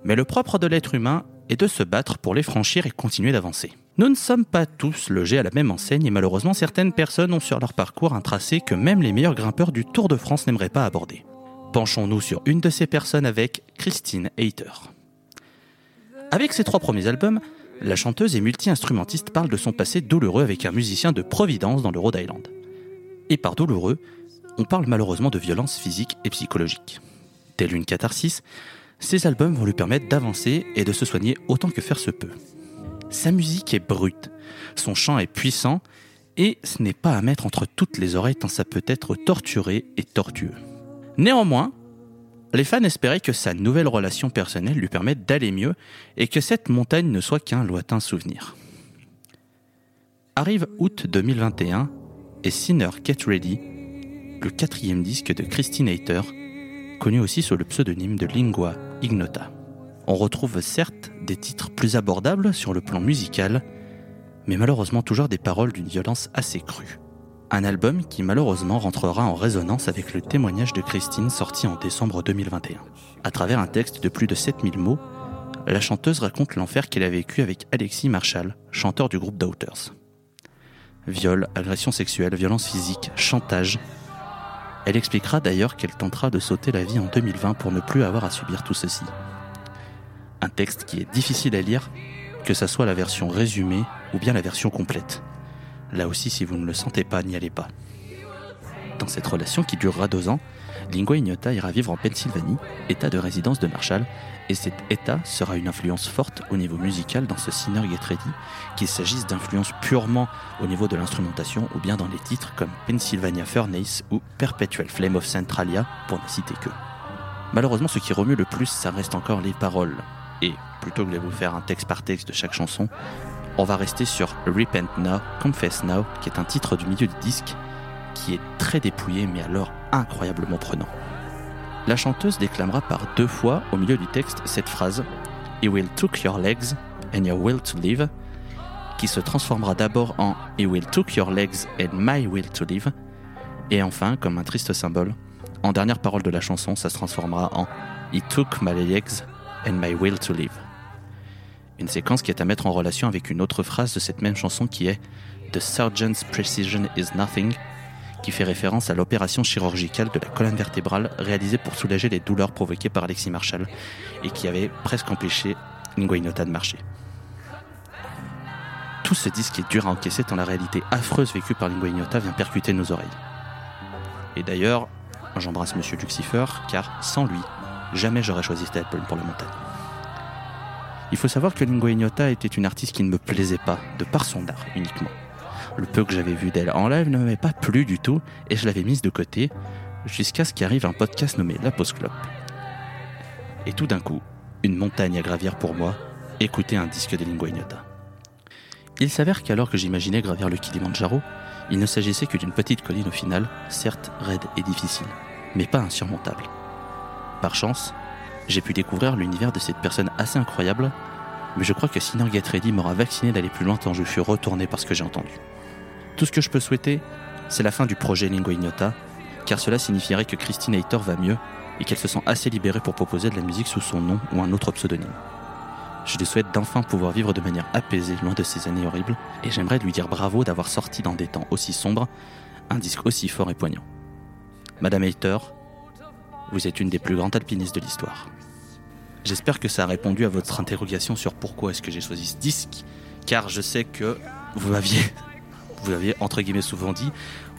Mais le propre de l'être humain est de se battre pour les franchir et continuer d'avancer. Nous ne sommes pas tous logés à la même enseigne et malheureusement certaines personnes ont sur leur parcours un tracé que même les meilleurs grimpeurs du Tour de France n'aimeraient pas aborder. Penchons-nous sur une de ces personnes avec Christine Hayter. Avec ses trois premiers albums, la chanteuse et multi-instrumentiste parle de son passé douloureux avec un musicien de Providence dans le Rhode Island. Et par douloureux, on parle malheureusement de violence physique et psychologique. Telle une catharsis, ces albums vont lui permettre d'avancer et de se soigner autant que faire se peut. Sa musique est brute, son chant est puissant, et ce n'est pas à mettre entre toutes les oreilles tant ça peut être torturé et tortueux. Néanmoins, les fans espéraient que sa nouvelle relation personnelle lui permette d'aller mieux et que cette montagne ne soit qu'un lointain souvenir. Arrive août 2021 et Sinner Get Ready, le quatrième disque de Christine Hayter, connu aussi sous le pseudonyme de Lingua Ignota. On retrouve certes des titres plus abordables sur le plan musical, mais malheureusement toujours des paroles d'une violence assez crue. Un album qui malheureusement rentrera en résonance avec le témoignage de Christine sorti en décembre 2021. À travers un texte de plus de 7000 mots, la chanteuse raconte l'enfer qu'elle a vécu avec Alexis Marshall, chanteur du groupe Doubters. Viol, agression sexuelle, violence physique, chantage. Elle expliquera d'ailleurs qu'elle tentera de sauter la vie en 2020 pour ne plus avoir à subir tout ceci. Un texte qui est difficile à lire, que ça soit la version résumée ou bien la version complète. Là aussi, si vous ne le sentez pas, n'y allez pas. Dans cette relation qui durera deux ans, Lingua Ignota ira vivre en Pennsylvanie, état de résidence de Marshall, et cet état sera une influence forte au niveau musical dans ce Sinner Get Ready, qu'il s'agisse d'influences purement au niveau de l'instrumentation ou bien dans les titres comme Pennsylvania Furnace ou Perpetual Flame of Centralia, pour ne citer que. Malheureusement, ce qui remue le plus, ça reste encore les paroles. Et plutôt que de vous faire un texte par texte de chaque chanson, on va rester sur Repent Now, Confess Now, qui est un titre du milieu du disque, qui est très dépouillé mais alors incroyablement prenant. La chanteuse déclamera par deux fois au milieu du texte cette phrase He will took your legs and your will to live, qui se transformera d'abord en He will took your legs and my will to live, et enfin, comme un triste symbole, en dernière parole de la chanson, ça se transformera en He took my legs and my will to live. Une séquence qui est à mettre en relation avec une autre phrase de cette même chanson qui est The Surgeon's Precision is Nothing, qui fait référence à l'opération chirurgicale de la colonne vertébrale réalisée pour soulager les douleurs provoquées par Alexis Marshall et qui avait presque empêché Lingua Ignota de marcher. Tout ce disque est dur à encaisser tant la réalité affreuse vécue par Lingua Ignota vient percuter nos oreilles. Et d'ailleurs, j'embrasse Monsieur Lucifer, car sans lui, jamais j'aurais choisi album pour la montagne. Il faut savoir que Lingua Ignota était une artiste qui ne me plaisait pas, de par son art uniquement. Le peu que j'avais vu d'elle en live ne m'avait pas plu du tout, et je l'avais mise de côté, jusqu'à ce qu'arrive un podcast nommé La Club. Et tout d'un coup, une montagne à gravir pour moi, écouter un disque de Lingua Ignota. Il s'avère qu'alors que j'imaginais gravir le Kilimanjaro, il ne s'agissait que d'une petite colline au final, certes raide et difficile, mais pas insurmontable. Par chance, j'ai pu découvrir l'univers de cette personne assez incroyable, mais je crois que Sinner Get Ready m'aura vacciné d'aller plus loin tant je fus retourné par ce que j'ai entendu. Tout ce que je peux souhaiter, c'est la fin du projet Lingua Ignota, car cela signifierait que Christine Hayter va mieux et qu'elle se sent assez libérée pour proposer de la musique sous son nom ou un autre pseudonyme. Je lui souhaite d'enfin pouvoir vivre de manière apaisée loin de ces années horribles, et j'aimerais lui dire bravo d'avoir sorti dans des temps aussi sombres un disque aussi fort et poignant. Madame Hayter, vous êtes une des plus grandes alpinistes de l'histoire. J'espère que ça a répondu à votre interrogation sur pourquoi est-ce que j'ai choisi ce disque, car je sais que vous m'aviez, vous aviez entre guillemets souvent dit,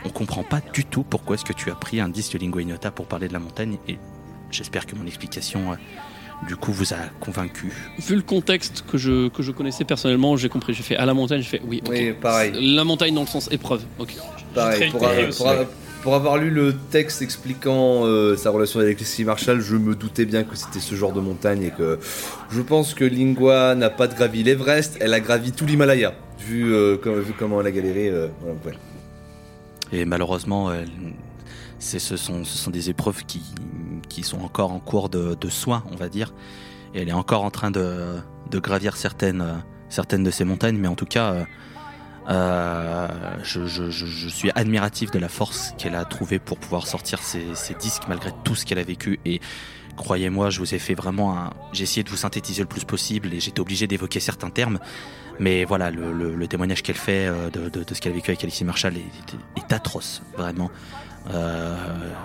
on comprend pas du tout pourquoi est-ce que tu as pris un disque Lingua Ignota pour parler de la montagne, et j'espère que mon explication, euh, du coup, vous a convaincu. Vu le contexte que je, que je connaissais personnellement, j'ai compris. J'ai fait à la montagne, j'ai fait oui, ok. Oui, pareil. La montagne dans le sens épreuve, ok. Pareil, pour. Pour avoir lu le texte expliquant euh, sa relation avec Alexis Marshall, je me doutais bien que c'était ce genre de montagne et que je pense que Lingua n'a pas gravi l'Everest, elle a gravi tout l'Himalaya. Vu, euh, comment elle a galéré. euh. Et malheureusement, ce, sont, des épreuves qui, sont encore en cours de, de soins, on va dire. Et elle est encore en train de, gravir certaines de ces montagnes, mais en tout cas, euh, je, suis admiratif de la force qu'elle a trouvée pour pouvoir sortir ces disques malgré tout ce qu'elle a vécu. Et croyez-moi, je vous ai fait vraiment un. J'ai essayé de vous synthétiser le plus possible et j'étais obligé d'évoquer certains termes. Mais voilà, le, témoignage qu'elle fait euh, de, ce qu'elle a vécu avec Alexis Marshall est, atroce, vraiment. Euh,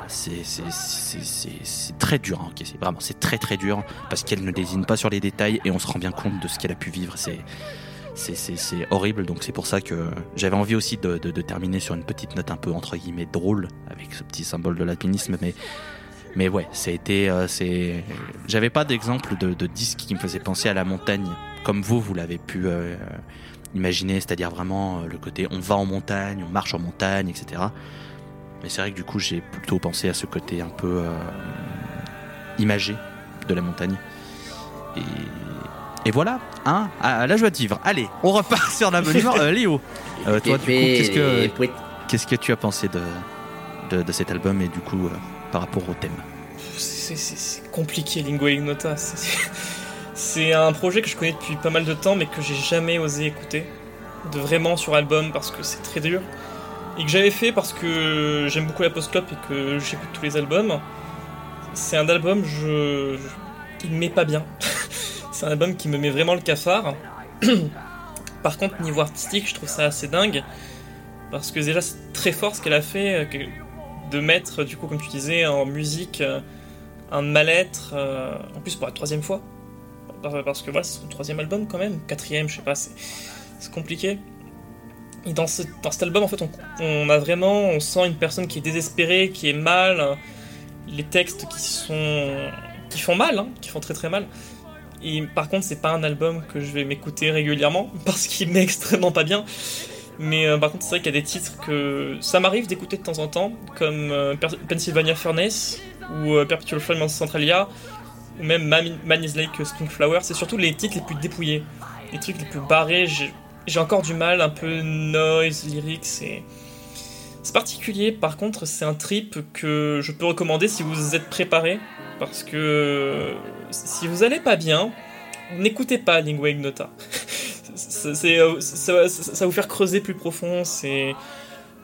c'est très dur encaisser, vraiment, c'est très très dur parce qu'elle ne désigne pas sur les détails et on se rend bien compte de ce qu'elle a pu vivre. C'est c'est- horrible, donc c'est pour ça que j'avais envie aussi de, terminer sur une petite note un peu entre guillemets drôle avec ce petit symbole de l'alpinisme, mais mais ouais, ça euh, c'est, j'avais pas d'exemple de, disque qui me faisait penser à la montagne comme vous, vous l'avez pu euh, imaginer, c'est-à-dire vraiment euh, le côté on va en montagne, on marche en montagne, etc. Mais c'est vrai que du coup, j'ai plutôt pensé à ce côté un peu imagé de la montagne. Et, et voilà, hein, à la joie de vivre. Allez, on repart sur la bonne humeur. Euh, Léo, euh, toi, du coup, qu'est-ce que, qu'est-ce que tu as pensé de, de, de cet album et du coup, euh, par rapport au thème C'est- C'est c'est compliqué, Lingua Ignota. C'est- C'est un projet que je connais depuis pas mal de temps, mais que j'ai jamais osé écouter de vraiment sur album parce que c'est très dur. Et que j'avais fait parce que j'aime beaucoup la post-club et que j'écoute tous les albums. C'est un album, je, je- il me met pas bien. c'est un album qui me met vraiment le cafard. Par contre, niveau artistique, je trouve ça assez dingue. Parce que déjà, c'est très fort ce qu'elle a fait. euh, de mettre, du coup, comme tu disais, en musique euh, un mal-être, euh, en plus pour la troisième fois. Par- Parce que voilà, c'est son troisième album quand même, quatrième, je sais pas, c'est compliqué. Et dans, ce- dans cet album, en fait, on, on a vraiment, on sent une personne qui est désespérée, qui est mal, les textes qui sont, qui font mal, hein, qui font très très mal. Par contre, c'est pas un album que je vais m'écouter régulièrement parce qu'il m'est extrêmement pas bien. Mais euh, par contre, c'est vrai qu'il y a des titres que ça m'arrive d'écouter de temps en temps, comme euh, Pennsylvania Furnace ou euh, Perpetual Flame of Centralia, ou même Man, is Like Spring Flower. C'est surtout les titres les plus dépouillés, les trucs les plus barrés. J'ai j'ai encore du mal, un peu noise, lyrics, c'est. C'est particulier, par contre, c'est un trip que je peux recommander si vous êtes préparé, parce que si vous allez pas bien, n'écoutez pas Lingua Ignota. Euh, ça, va- ça va vous faire creuser plus profond, c'est.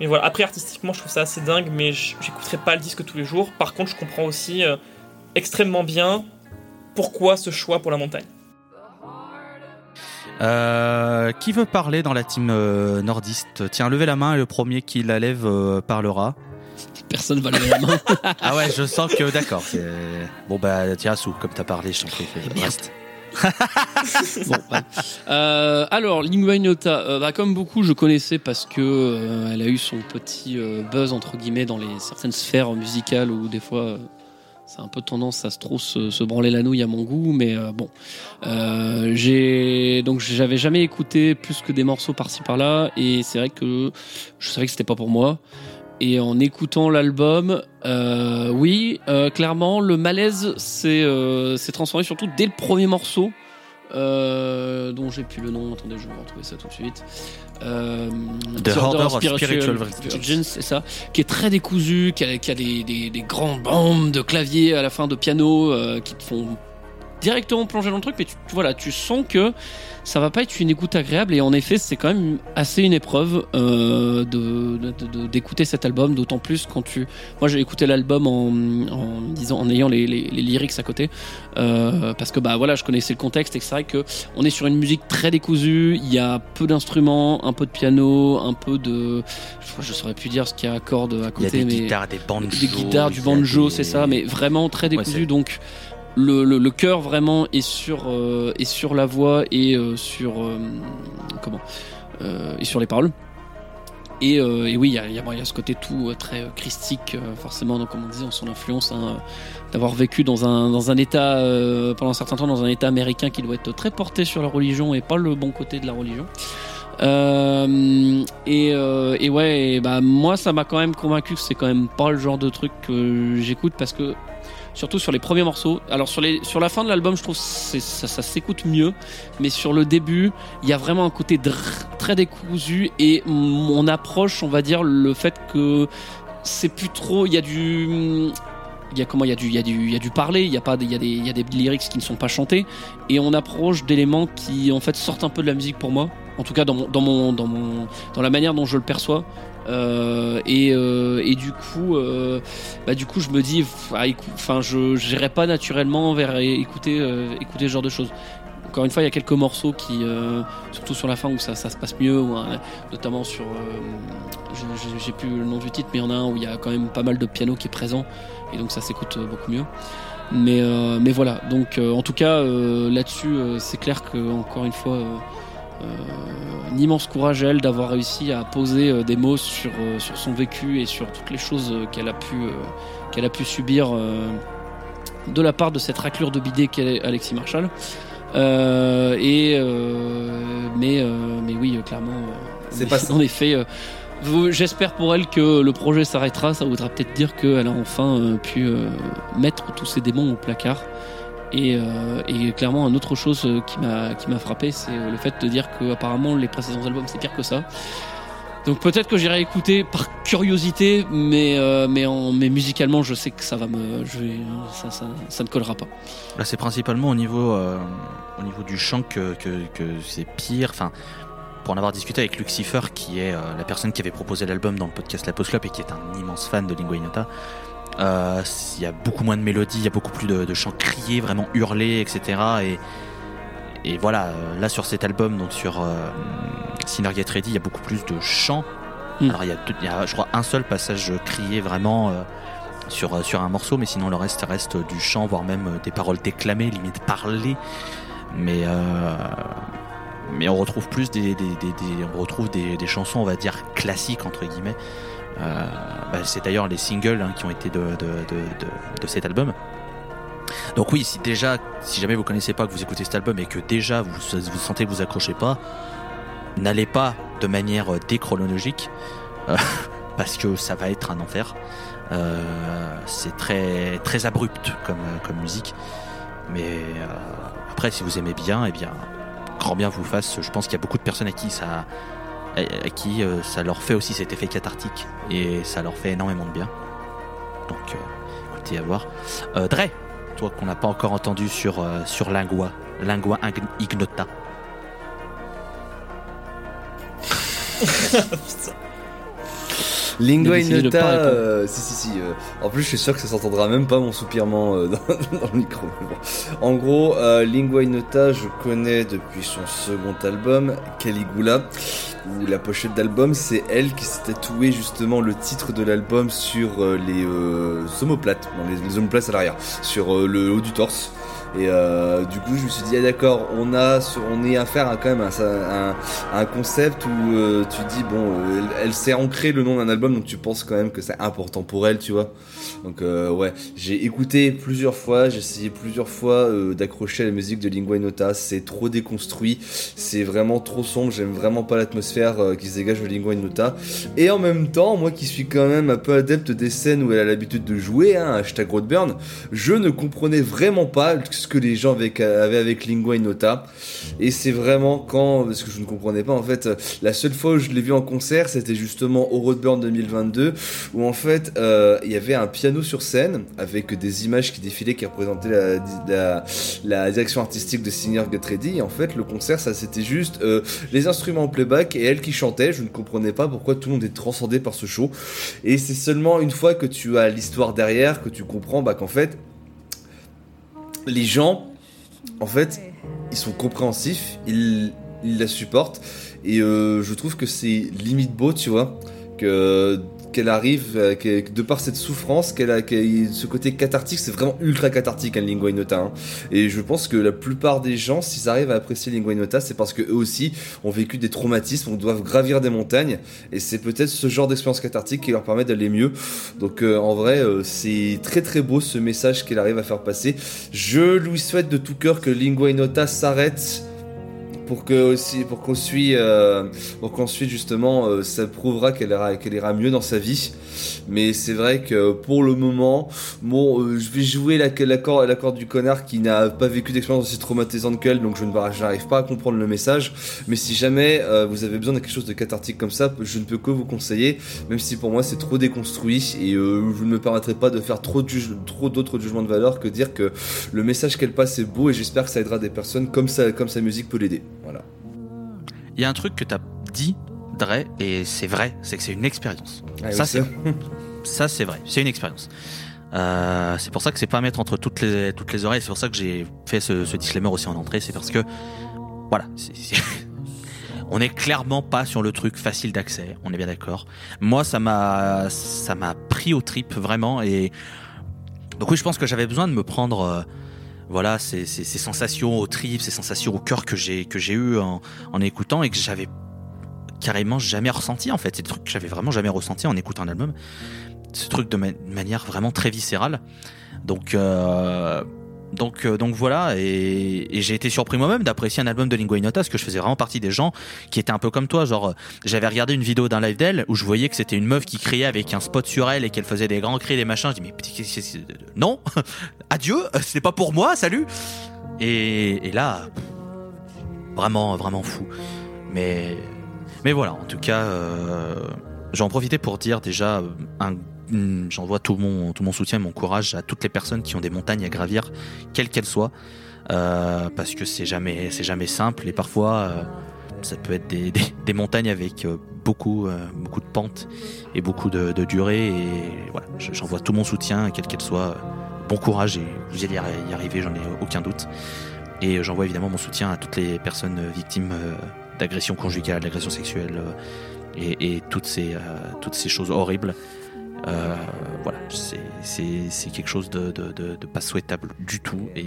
Mais voilà, après artistiquement je trouve ça assez dingue, mais j'écouterai pas le disque tous les jours. Par contre, je comprends aussi euh, extrêmement bien pourquoi ce choix pour la montagne. Euh, qui veut parler dans la team nordiste? Tiens, levez la main et le premier qui la lève parlera. Personne va lever la main. Ah ouais, je sens que d'accord. c'est- Bon bah tiens, Sou, comme t'as parlé, je t'en prie. fais- Merde. reste. Bon, ouais. Euh, alors, Lingua Ignota, euh, bah, comme beaucoup, je connaissais parce que euh, elle a eu son petit euh, buzz entre guillemets dans les certaines sphères musicales où des fois euh, c'est un peu tendance à se trop se, se branler la nouille à mon goût, mais euh, bon, Euh, j'ai donc j'avais jamais écouté plus que des morceaux par-ci par-là et c'est vrai que je savais que c'était pas pour moi. Et en écoutant l'album, euh, oui, euh, clairement, le malaise s'est euh, transformé surtout dès le premier morceau, euh, dont j'ai plus le nom. Attendez, je vais retrouver ça tout de suite. Euh, The Order of Spiritual Virgins, c'est ça, qui est très décousu, qui a, qui a des, des, des grandes bombes de clavier à la fin de piano euh, qui te font directement plonger dans le truc, mais tu, voilà, tu sens que ça va pas être une écoute agréable et en effet c'est quand même assez une épreuve euh, de de- de- d'écouter cet album d'autant plus quand tu moi j'ai écouté l'album en, en disant en ayant les, les, les lyrics à côté euh, parce que bah voilà je connaissais le contexte et c'est vrai que on est sur une musique très décousue il y a peu d'instruments un peu de piano un peu de je saurais plus dire ce qu'il y a à cordes à Il y a côté des mais guitares, des banjos. des guitares, du banjo, des- c'est ça, mais vraiment très décousu. donc le, le, cœur vraiment est sur euh, est sur la voix et euh, sur euh, comment et sur les paroles. Et, et oui, il y a, y y a ce côté tout très christique, forcément, donc, comme on disait, en son influence, hein, d'avoir vécu dans un, dans un état, pendant un certain temps, dans un état américain qui doit être très porté sur la religion et pas le bon côté de la religion. Et, euh, et ouais, bah, moi, ça m'a quand même convaincu que c'est quand même pas le genre de truc que j'écoute parce que surtout sur les premiers morceaux. Alors sur la fin de l'album, je trouve ça, ça s'écoute mieux, mais sur le début, il y a vraiment un côté très décousu et mon approche, on va dire le fait que c'est plus trop, il y a du il y a comment il y a du il y a du il y a du parler, il y a pas il y a des il y a des lyrics qui ne sont pas chantés et on approche d'éléments qui en fait sortent un peu de la musique pour moi. En tout cas dans mon dans mon dans mon dans la manière dont je le perçois. Euh, et, euh, et du coup, euh, bah du coup, je me dis, ah, enfin, je n'irai pas naturellement vers écouter, écouter ce genre de choses. Encore une fois, il y a quelques morceaux qui, surtout sur la fin où ça, ça se passe mieux, hein, notamment sur, j'ai- plus le nom du titre, mais il y en a un où il y a quand même pas mal de piano qui est présent, et donc ça s'écoute beaucoup mieux. Mais, mais voilà, donc en tout cas là-dessus, c'est clair que encore une fois, un immense courage à elle d'avoir réussi à poser euh, des mots sur, euh, sur son vécu et sur toutes les choses euh, qu'elle a pu qu'elle a pu subir de la part de cette raclure de bidet qu'est Alexis Marshall. Euh, et euh, mais euh, mais oui, clairement. C'est en pas. En effet. J'espère pour elle que le projet s'arrêtera. Ça voudra peut-être dire qu'elle a enfin pu mettre tous ses démons au placard. Et, euh, et clairement, une autre chose euh, qui m'a qui m'a frappé, c'est euh, le fait de dire que apparemment les précédents albums c'est pire que ça. Donc peut-être que j'irai écouter par curiosité, mais mais en mais musicalement, je sais que ça va me, ça, ça ça ne collera pas. Là, c'est principalement au niveau, au niveau du chant que, que, que c'est pire. Enfin, pour en avoir discuté avec Lucifer, qui est la personne qui avait proposé l'album dans le podcast La Post Club et qui est un immense fan de Lingua Ignota, il y a beaucoup moins de mélodies, il y a beaucoup plus de, de chants criés, vraiment hurlés, etc. Et, et voilà, euh, là sur cet album, donc sur euh, Sinner Get Ready, il y a beaucoup plus de chants. Mm. Alors il y, a, deux- il y a, je crois, un seul passage crié vraiment. euh, sur, euh, sur un morceau, mais sinon le reste reste du chant, voire même euh, des paroles déclamées, limite parlées. Mais, euh, mais on retrouve plus des, des, des- des- on retrouve des chansons, on va dire, classiques, entre guillemets. Euh, bah, c'est d'ailleurs les singles hein, qui ont été de, de, de, cet album. Donc oui, si déjà, si jamais vous connaissez pas, que vous écoutez cet album et que déjà vous, vous sentez que vous accrochez pas, n'allez pas de manière euh, déchronologique, euh, parce que ça va être un enfer. C'est très très abrupt comme comme musique, mais après si vous aimez bien, eh bien grand bien vous fasse. Je pense qu'il y a beaucoup de personnes à qui ça à, qui euh, ça leur fait aussi cet effet cathartique et ça leur fait énormément de bien. Donc euh, écoutez à voir. Euh, Dre, toi qu'on n'a pas encore entendu sur euh, sur Lingua, Lingua Ig- Ignota. Lingua répondre. euh, si si si. euh, en plus, je suis sûr que ça s'entendra même pas mon soupirement euh, dans, dans le micro. bon. En gros, euh, Lingua Ignota, je connais depuis son second album, Caligula, où la pochette d'album, c'est elle qui s'est tatouée justement le titre de l'album sur les omoplates, les, les omoplates à l'arrière, sur le haut du torse. Et euh, du coup, je me suis dit, ah, d'accord, on a, on est à faire un- quand même un, concept où euh, tu dis, bon, elle, s'est ancrée le nom d'un album, donc tu penses quand même que c'est important pour elle, tu vois. Donc, euh, ouais, j'ai écouté plusieurs fois, j'ai essayé plusieurs fois d'accrocher à la musique de Lingua Nota. C'est trop déconstruit, c'est vraiment trop sombre, j'aime vraiment pas l'atmosphère qui se dégage de Lingua Nota. Et en même temps, moi qui suis quand même un peu adepte des scènes où elle a l'habitude de jouer, hein, hashtag Roadburn, je ne comprenais vraiment pas que les gens avec- avaient avec Lingua Nota. Et c'est vraiment quand, parce que je ne comprenais pas en fait, euh, la seule fois où je l'ai vu en concert, c'était justement au Roadburn 2022, où en fait euh, il y avait un piano sur scène avec des images qui défilaient qui représentaient la, direction artistique de Singer Get Ready. Et en fait, le concert, ça c'était juste euh, les instruments en playback et elle qui chantait. Je ne comprenais pas pourquoi tout le monde est transcendé par ce show. Et c'est seulement une fois que tu as l'histoire derrière que tu comprends bah, qu'en fait, les gens, en fait, ils sont compréhensifs, ils, ils la supportent. Et euh, je trouve que c'est limite beau, tu vois, que qu'elle arrive, euh, que, de par cette souffrance, qu'elle qu'elle- ce côté cathartique, c'est vraiment ultra cathartique, un Lingua Nota. hein. Et je pense que la plupart des gens, s'ils arrivent à apprécier Lingua Nota, c'est parce que eux aussi ont vécu des traumatismes, on doivent gravir des montagnes, et c'est peut-être ce genre d'expérience cathartique qui leur permet d'aller mieux. Donc euh, en vrai, euh, c'est très très beau ce message qu'elle arrive à faire passer. Je lui souhaite de tout cœur que Lingua Nota s'arrête pour que aussi pour qu'on suit euh, pour qu'ensuite justement euh, ça prouvera qu'elle ira qu'elle ira mieux dans sa vie. Mais c'est vrai que pour le moment bon euh, je vais jouer la- l'accord du connard qui n'a pas vécu d'expérience aussi traumatisante qu'elle donc je n'arrive pas à comprendre le message. Mais si jamais vous avez besoin de quelque chose de cathartique comme ça je ne peux que vous conseiller même si pour moi c'est trop déconstruit et je ne me permettrai pas de faire trop trop d'autres jugements de valeur que dire que le message qu'elle passe est beau et j'espère que ça aidera des personnes comme ça comme sa musique peut l'aider voilà Il y a un truc que tu as dit, Dre, et c'est vrai, c'est que c'est une expérience. Ah ça, c'est ça. ça, c'est vrai, c'est une expérience. Euh, c'est pour ça que c'est pas à mettre entre toutes les, toutes les oreilles. C'est pour ça que j'ai fait ce, ce disclaimer aussi en entrée. C'est parce que, voilà, c'est- c'est- on est clairement pas sur le truc facile d'accès. On est bien d'accord. Moi, ça m'a, ça m'a pris au trip vraiment. Et donc oui, je pense que j'avais besoin de me prendre, euh, voilà, ces, ces, sensations au trip, ces sensations au cœur que j'ai que eu en, écoutant et que j'avais carrément jamais ressenti en fait. C'est des trucs que j'avais vraiment jamais ressenti en écoutant un album. Ce truc de manière vraiment très viscérale. Donc, euh, donc, euh, donc voilà. Et, j'ai été surpris moi-même d'apprécier un album de Lingua Ignota parce que je faisais vraiment partie des gens qui étaient un peu comme toi. Genre, euh, j'avais regardé une vidéo d'un live d'elle où je voyais que c'était une meuf qui criait avec un spot sur elle et qu'elle faisait des grands cris, des machins. Je dis mais non, adieu, c'est pas pour moi, salut. Et, là, vraiment, vraiment fou. Mais, voilà, en tout cas, euh, j'en profitais pour dire déjà, euh, un, j'envoie tout mon, tout mon soutien mon courage à toutes les personnes qui ont des montagnes à gravir, quelles qu'elles soient, euh, parce que c'est jamais, jamais simple et parfois, euh, ça peut être des, des, montagnes avec euh, beaucoup, beaucoup de pentes et beaucoup de, durée. Et voilà, je- j'envoie tout mon soutien, quel qu'elle soit. Bon courage et vous allez y arri- y arriver, j'en ai aucun doute. Et j'envoie évidemment mon soutien à toutes les personnes victimes d'agressions conjugales, d'agressions sexuelles et, et toutes, ces, toutes ces choses horribles. Euh, voilà, c'est- quelque chose de, pas souhaitable du tout. Et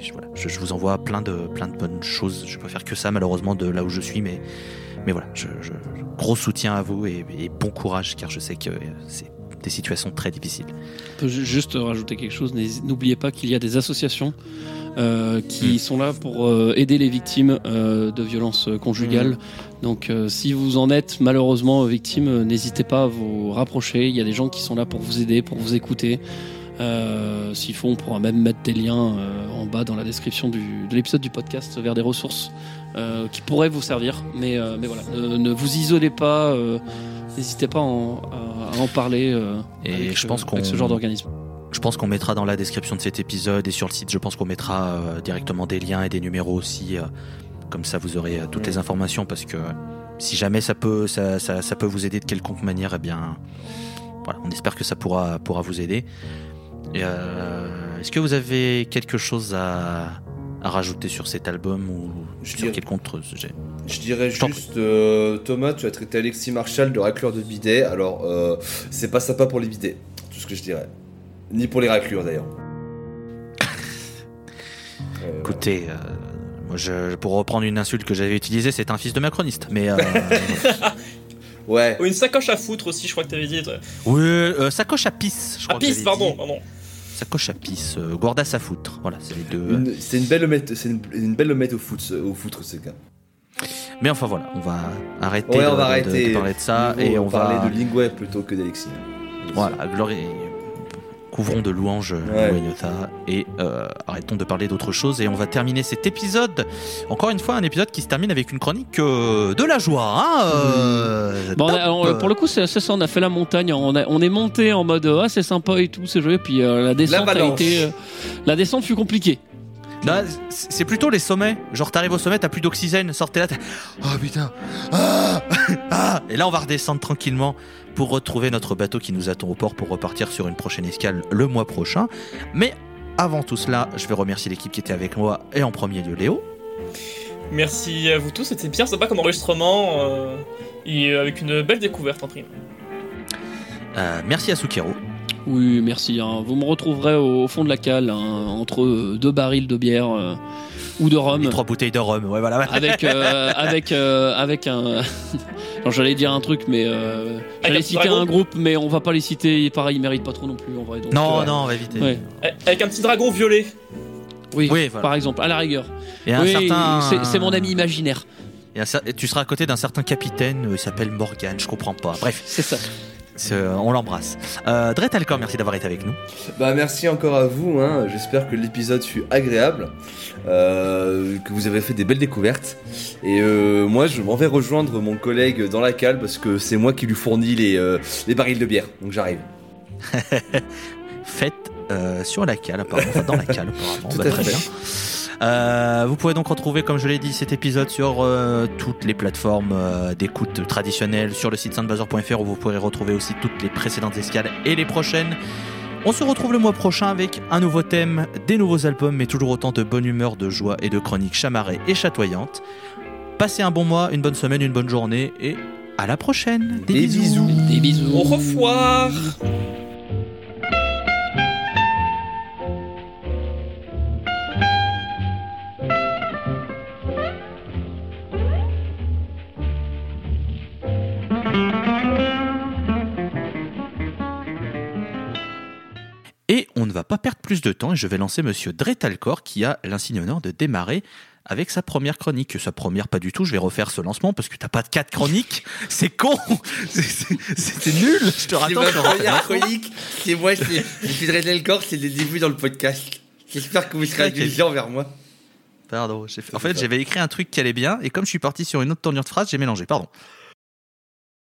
je, vous envoie plein de, plein de bonnes choses. Je peux faire que ça, malheureusement, de là où je suis. Mais, mais voilà, je, gros soutien à vous et, et bon courage, car je sais que c'est des situations très difficiles. Je peux ju- juste rajouter quelque chose. N'oubliez pas qu'il y a des associations euh, qui Mm. sont là pour euh, aider les victimes euh, de violences euh, conjugales. Donc, euh, si vous en êtes malheureusement victime, euh, n'hésitez pas à vous rapprocher. Il y a des gens qui sont là pour vous aider, pour vous écouter. Euh, S'il faut, on pourra même mettre des liens euh, en bas dans la description du, de l'épisode du podcast vers des ressources euh, qui pourraient vous servir. Mais, euh, mais voilà, ne, ne vous isolez pas. euh, N'hésitez pas à en, à- en parler. euh, Et avec, je euh, pense qu'on avec ce genre d'organisme. Je pense qu'on mettra dans la description de cet épisode et sur le site, je pense qu'on mettra euh, directement des liens et des numéros aussi. euh, comme ça, vous aurez euh, toutes Mm. les informations parce que si jamais ça peut, ça, ça- ça peut vous aider de quelconque manière, eh bien, voilà, on espère que ça pourra, pourra vous aider. Est-ce que vous avez quelque chose à, à rajouter sur cet album ou Je sur dirais- quelconque autre sujet? Je dirais juste, euh, Thomas, tu as traité Alexis Marshall de racleur de bidet. Alors, euh, c'est pas sympa pour les bidets, tout ce que je dirais. Ni pour les raclures d'ailleurs. Euh, Écoutez, euh, moi, je, pour reprendre une insulte que j'avais utilisée, c'est un fils de macroniste. Mais euh, ouais. Ou une sacoche à foutre aussi, je crois que t'avais dit. toi. oui, euh, sacoche à pisse. Je crois que pisse, pardon, dit. pardon. Sacoche à pisse, euh, gourdas à foutre. Voilà, c'est les deux. Une- C'est une belle omelette, c'est une, une belle au foot, ce- au foutre ce gars. Mais enfin voilà, on va arrêter, Ouais, de, on va de- de- arrêter. de parler de ça et on parler va de Lingway plutôt que d'Alexis. voilà, glorie, couvrons de louanges Ouais. Loyota et euh, arrêtons de parler d'autre chose et on va terminer cet épisode. Encore une fois, un épisode qui se termine avec une chronique euh, de la joie. Hein, euh, Bon, on a- top. on- pour le coup, c'est ça. On a fait la montagne. On, a- on est monté en mode ah c'est sympa et tout, c'est joli. Puis euh, la descente a été, euh, la descente fut compliquée. Là, c'est plutôt les sommets. Genre, t'arrives au sommet, t'as plus d'oxygène, sortez là, oh putain, ah, ah. et là on va redescendre tranquillement pour retrouver notre bateau qui nous attend au port pour repartir sur une prochaine escale le mois prochain. Mais avant tout cela, je vais remercier l'équipe qui était avec moi et en premier lieu Léo. Merci à vous tous, c'était bien sympa comme enregistrement. euh, et euh, avec une belle découverte en prime. Euh, merci à Sukiro. Oui, merci. hein. Vous me retrouverez au, fond de la cale hein, entre deux barils de bière euh, ou de Et rhum. trois bouteilles de rhum. Ouais, voilà. avec euh, avec euh, avec un j'allais dire un truc mais euh, j'allais un citer dragon un groupe mais on va pas les citer pareil ils méritent pas trop non plus en vrai donc, Non, euh, non, on va éviter. Ouais. Avec un petit dragon violet. oui, Oui, voilà. par exemple à la rigueur Et un oui certain. c'est- c'est mon ami imaginaire Et un et tu seras à côté d'un certain capitaine, euh, il s'appelle Morgan, je comprends pas. Bref, c'est ça on l'embrasse. Euh, Alcor, merci d'avoir été avec nous. Bah merci encore à vous, hein. j'espère que l'épisode fut agréable, euh, que vous avez fait des belles découvertes. Et euh, moi je m'en vais rejoindre mon collègue dans la cale parce que c'est moi qui lui fournis les, euh, les barils de bière, donc j'arrive. Faites sur la cale, apparemment, enfin, dans la cale, apparemment. Tout Bah, à très fait. bien. Euh, vous pouvez donc retrouver, comme je l'ai dit, cet épisode sur euh, toutes les plateformes euh, d'écoute traditionnelles, sur le site soundbazer.fr où vous pourrez retrouver aussi toutes les précédentes escales et les prochaines. On se retrouve le mois prochain avec un nouveau thème, des nouveaux albums, mais toujours autant de bonne humeur, de joie et de chroniques chamarrées et chatoyantes. Passez un bon mois, une bonne semaine, une bonne journée et à la prochaine. Des, Des bisous. bisous. des bisous Au revoir. Et on ne va pas perdre plus de temps et je vais lancer monsieur Dretalcor qui a l'insigne honneur de démarrer avec sa première chronique. Sa première, pas du tout, je vais refaire ce lancement parce que t'as pas de quatre chroniques. C'est con C'est- c'est- C'était nul Je te raconte. refais le lancement. chronique, c'est moi, suis Dretel Corps, c'est le début dans le podcast. J'espère que vous serez indulgents vers moi. Pardon. fait- En fait, j'avais écrit un truc qui allait bien et comme je suis parti sur une autre tournure de phrase, j'ai mélangé. Pardon.